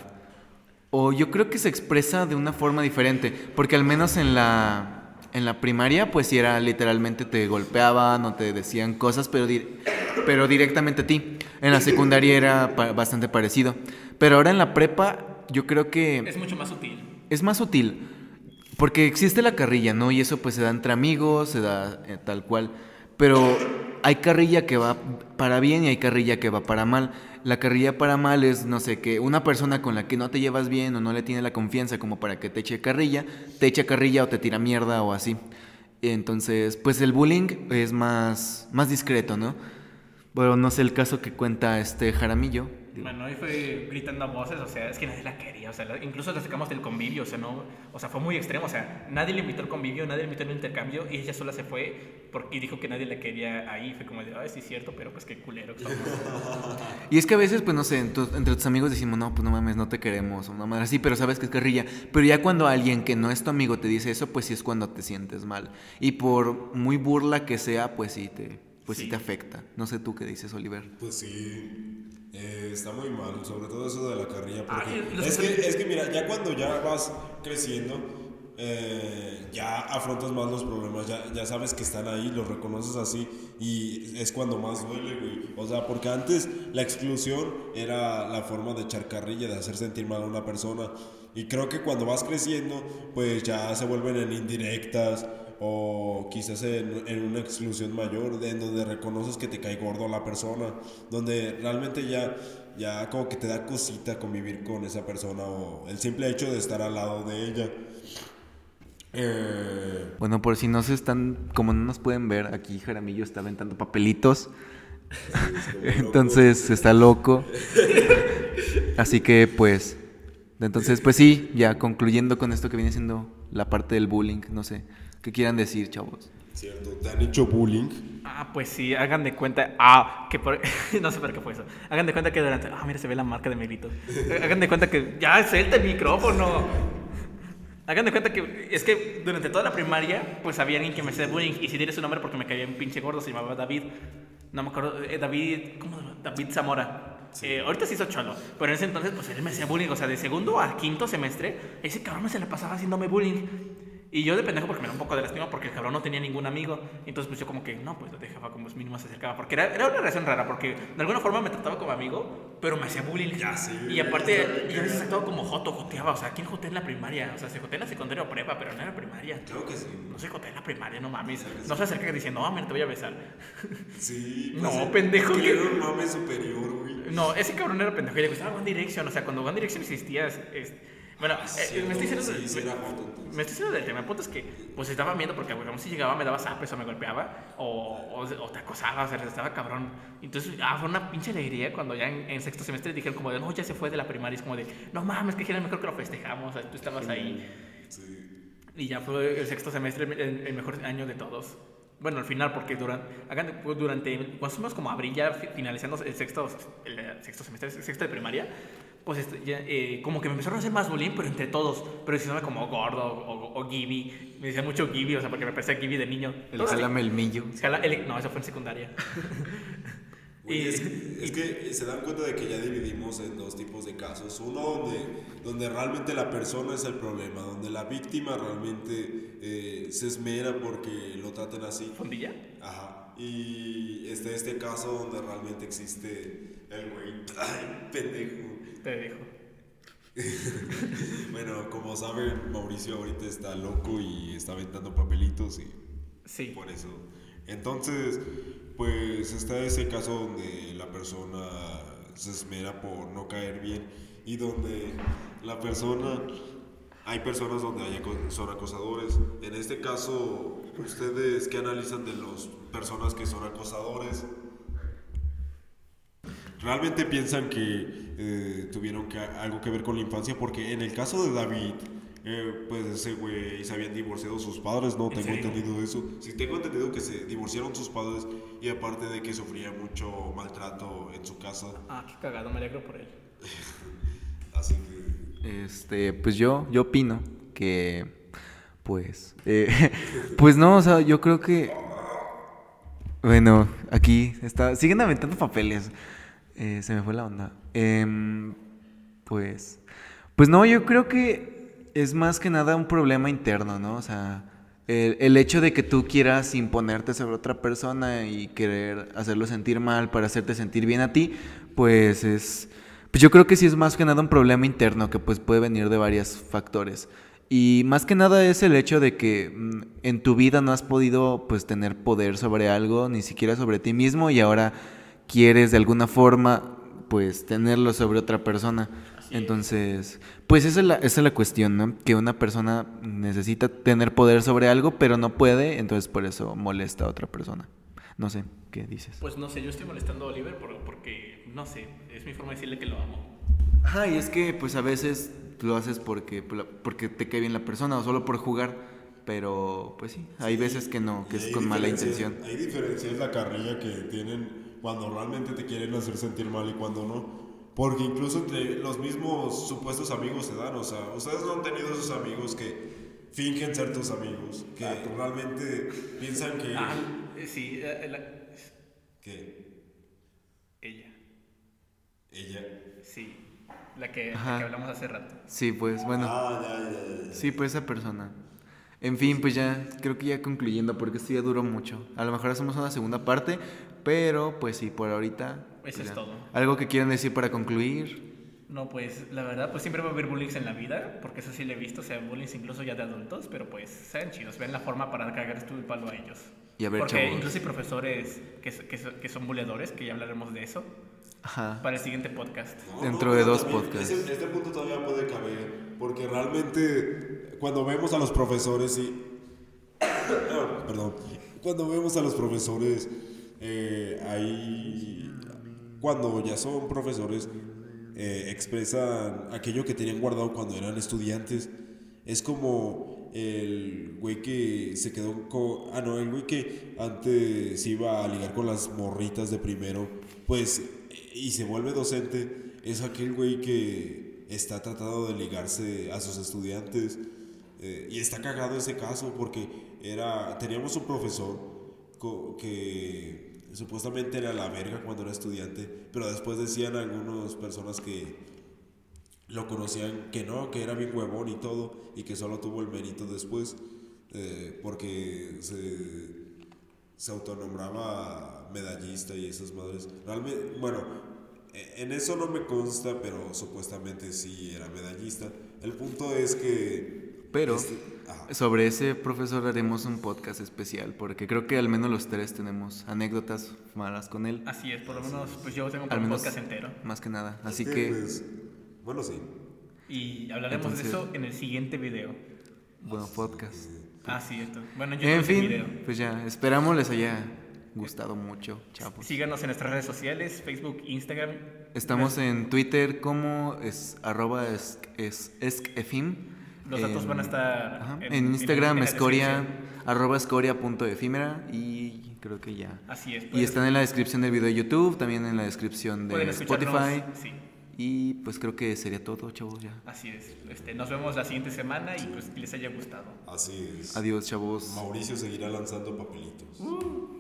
O yo creo que se expresa de una forma diferente. Porque al menos en la. En la primaria, pues sí era literalmente te golpeaban o te decían cosas, pero, di- pero directamente a ti. En la secundaria era pa- bastante parecido. Pero ahora en la prepa, yo creo que Es mucho más sutil. es más sutil. Porque existe la carrilla, ¿no? Y eso pues se da entre amigos, se da eh, tal cual. Pero hay carrilla que va para bien y hay carrilla que va para mal. La carrilla para mal es, no sé, que una persona con la que no te llevas bien o no le tiene la confianza como para que te eche carrilla, te echa carrilla o te tira mierda o así. Entonces, pues el bullying es más, más discreto, ¿no? Bueno, no sé el caso que cuenta este Jaramillo. Bueno, y fue gritando a voces, o sea, es que nadie la quería, o sea, la- incluso la sacamos del convivio, o sea, no, o sea, fue muy extremo, o sea, nadie le invitó al convivio, nadie le invitó al intercambio y ella sola se fue porque, y dijo que nadie la quería ahí, fue como de, ay, sí es cierto, pero pues qué culero que somos". [laughs] Y es que a veces, pues no sé, en tu- entre tus amigos decimos, no, pues no mames, no te queremos, o una madre así, pero sabes que es carrilla. Pero ya cuando alguien que no es tu amigo te dice eso, pues sí es cuando te sientes mal. Y por muy burla que sea, pues sí te, pues sí. Sí. te afecta. No sé tú qué dices, Oliver. Pues sí, eh, está muy mal, sobre todo eso de la carrilla. Porque Ay, los es, que- que, es que mira, ya cuando ya vas creciendo, eh, ya afrontas más los problemas, ya, ya sabes que están ahí, los reconoces así y es cuando más duele, güey. O sea, porque antes la exclusión era la forma de echar carrilla, de hacer sentir mal a una persona. Y creo que cuando vas creciendo, pues ya se vuelven en indirectas o quizás en, en una exclusión mayor, en donde reconoces que te cae gordo la persona, donde realmente ya, ya como que te da cosita convivir con esa persona o el simple hecho de estar al lado de ella. Eh, Bueno, por si no se están, como no nos pueden ver, aquí Jaramillo está aventando papelitos. [laughs] Entonces está loco. Así que pues, entonces pues sí, ya concluyendo con esto que viene siendo la parte del bullying, no sé, ¿qué quieran decir, chavos? Cierto, te han hecho bullying. Ah, pues sí, hagan de cuenta. Ah, que por. [laughs] no sé por qué fue eso. Hagan de cuenta que durante. Ah, mira, se ve la marca de mi grito. [laughs] Hagan de cuenta que. Ya, suelta el micrófono. Hagan de cuenta que. Es que durante toda la primaria, pues había alguien que me hacía bullying. Y si diré su nombre porque me caía un pinche gordo, se llamaba David. No me acuerdo. eh, David. ¿Cómo? David Zamora. Eh, ahorita se hizo cholo. Pero en ese entonces, pues él me hacía bullying. O sea, de segundo a quinto semestre, ese cabrón me se la pasaba haciéndome bullying. Y yo de pendejo porque me da un poco de lástima porque el cabrón no tenía ningún amigo. Entonces pues yo como que no, pues lo dejaba como es mínimo se acercaba. Porque era, era una relación rara porque de alguna forma me trataba como amigo, pero me hacía bullying. Ya sé. Y aparte, y a veces actuaba como joto, joteaba. O sea, ¿quién jotea en la primaria? O sea, se jotea en la secundaria o prepa, pero no en la primaria. Claro que sí. No se jotea en la primaria, no mames. No se acerca diciendo, no, mira, te voy a besar. [laughs] Sí. No, pues, pendejo, Que era un mame superior, güey. No, ese cabrón era pendejo. Y le gustaba One Direction. O sea, cuando One Direction existía. es- es- bueno, eh, Sí, me estoy diciendo. sí. Me estoy diciendo del tema. El punto es que, pues estaba viendo porque, güey, si llegaba, me daba zapes o me golpeaba, o, o, o te acosaba, o sea, estaba cabrón. Entonces, ah, fue una pinche alegría cuando ya en, en sexto semestre dijeron, como de, no, ya se fue de la primaria. Es como de, no mames, que era mejor que lo festejamos, o sea, tú estabas ahí. Sí. Y ya fue el sexto semestre el, el mejor año de todos. Bueno, al final, porque durante, durante cuando fuimos como abril, ya fi- finalizando el sexto, el eh, sexto semestre, el sexto de primaria, pues este, ya, eh, como que me empezaron a hacer más bullying, pero entre todos. Pero diciéndome como gordo o, o, o Gibby. Me decían mucho Gibby, o sea, porque me parecía Gibby de niño. El jálame el millo. Jala- el- no, eso fue en secundaria. [laughs] Güey, Y- es, que, [laughs] es que se dan cuenta de que ya dividimos en dos tipos de casos. Uno donde, donde realmente la persona es el problema, donde la víctima realmente eh, se esmera porque lo traten así. ¿Fondilla? Ajá. Y está este caso donde realmente existe el güey. [laughs] Ay, pendejo. Te dejo. [laughs] Bueno, como saben, Mauricio ahorita está loco y está aventando papelitos y Sí. por eso. Entonces, pues está ese caso donde la persona se esmera por no caer bien y donde la persona, hay personas donde hay son acosadores. En este caso, ¿ustedes qué analizan de las personas que son acosadores? ¿Realmente piensan que eh, tuvieron que, algo que ver con la infancia? Porque en el caso de David, eh, pues ese güey se habían divorciado sus padres, no ¿En tengo serio? entendido eso. Sí, tengo entendido que se divorciaron sus padres y aparte de que sufría mucho maltrato en su casa. Ah, qué cagado, me alegro por él. [laughs] Así que. Este, pues yo, yo opino que, pues, eh, [laughs] pues no, o sea, yo creo que, bueno, aquí está, siguen aventando papeles, Eh, se me fue la onda. Em, pues, pues no, yo creo que es más que nada un problema interno, ¿no? O sea, el, el hecho de que tú quieras imponerte sobre otra persona y querer hacerlo sentir mal para hacerte sentir bien a ti, pues es... Pues yo creo que sí es más que nada un problema interno que pues puede venir de varios factores. Y más que nada es el hecho de que mm, en tu vida no has podido pues tener poder sobre algo, ni siquiera sobre ti mismo y ahora quieres de alguna forma pues tenerlo sobre otra persona. Entonces, pues esa es, la, esa es la cuestión, ¿no? Que una persona necesita tener poder sobre algo, pero no puede, entonces por eso molesta a otra persona. No sé, ¿qué dices? Pues no sé, yo estoy molestando a Oliver por- porque, no sé, es mi forma de decirle que lo amo. Ajá, y es que pues a veces lo haces porque, porque te cae bien la persona o solo por jugar, pero pues sí, hay veces que no, que es con mala intención. Hay diferencias la carrilla que tienen cuando realmente te quieren hacer sentir mal y cuando no. Porque incluso entre los mismos supuestos amigos se dan. O sea, ustedes no han tenido esos amigos que fingen ser tus amigos, que realmente piensan que... Ah, eh, sí, eh, la- que ella, ella... sí, la que, la que hablamos hace rato. Sí, pues bueno, Ah, ya, ya, ya. sí, pues esa persona. En fin, pues ya, creo que ya concluyendo, porque esto ya duró mucho. A lo mejor hacemos una segunda parte, pero pues sí, por ahorita. Eso pues es todo. ¿Algo que quieran decir para concluir? No, pues la verdad, pues siempre va a haber bullies en la vida, porque eso sí lo he visto, o sea, bullying incluso ya de adultos, pero pues sean chidos, ven la forma para cagar tu palo a ellos. Y a ver, porque chavos. incluso hay profesores que, que, que son buleadores, que ya hablaremos de eso, Ajá. para el siguiente podcast. No, Dentro no, de dos también podcasts. ese- este punto todavía puede caber, porque realmente cuando vemos a los profesores y... [coughs] Perdón. Cuando vemos a los profesores, eh, ahí... Cuando ya son profesores, eh, expresan aquello que tenían guardado cuando eran estudiantes. Es como el güey que se quedó con... Ah, no, el güey que antes iba a ligar con las morritas de primero, pues, y se vuelve docente, es aquel güey que está tratando de ligarse a sus estudiantes. Eh, y está cagado ese caso porque era, teníamos un profesor que supuestamente era la verga cuando era estudiante, pero después decían algunas personas que lo conocían que no, que era bien huevón y todo, y que solo tuvo el mérito después, eh, porque se, se autonombraba medallista y esas madres. Realmente, bueno, eh, en eso no me consta, pero supuestamente sí era medallista. El punto es que... Pero este, sobre ese profesor haremos un podcast especial, porque creo que al menos los tres tenemos anécdotas malas con él. Así es, por lo menos, pues yo tengo Al un menos podcast entero. más que nada. Así que, pues, bueno, sí. Y hablaremos Entonces- de eso en el siguiente video. bueno, podcast. Ah, cierto. Bueno, yo En fin, video. pues ya, esperamos les haya gustado mucho, chavos. Síganos en nuestras redes sociales, Facebook, Instagram. Estamos en Twitter como es arroba es, es, escefim Los datos En- van a estar ajá, en- en, en Instagram, la escoria, arroba escoria punto efímera y creo que ya. Así es. Y están en la descripción del video de YouTube, también en la descripción de Spotify. Sí, Y pues creo que sería todo, chavos, ya. así es. Este, nos vemos la siguiente semana y pues que les haya gustado. Así es. Adiós, chavos. Mauricio seguirá lanzando papelitos. Uh.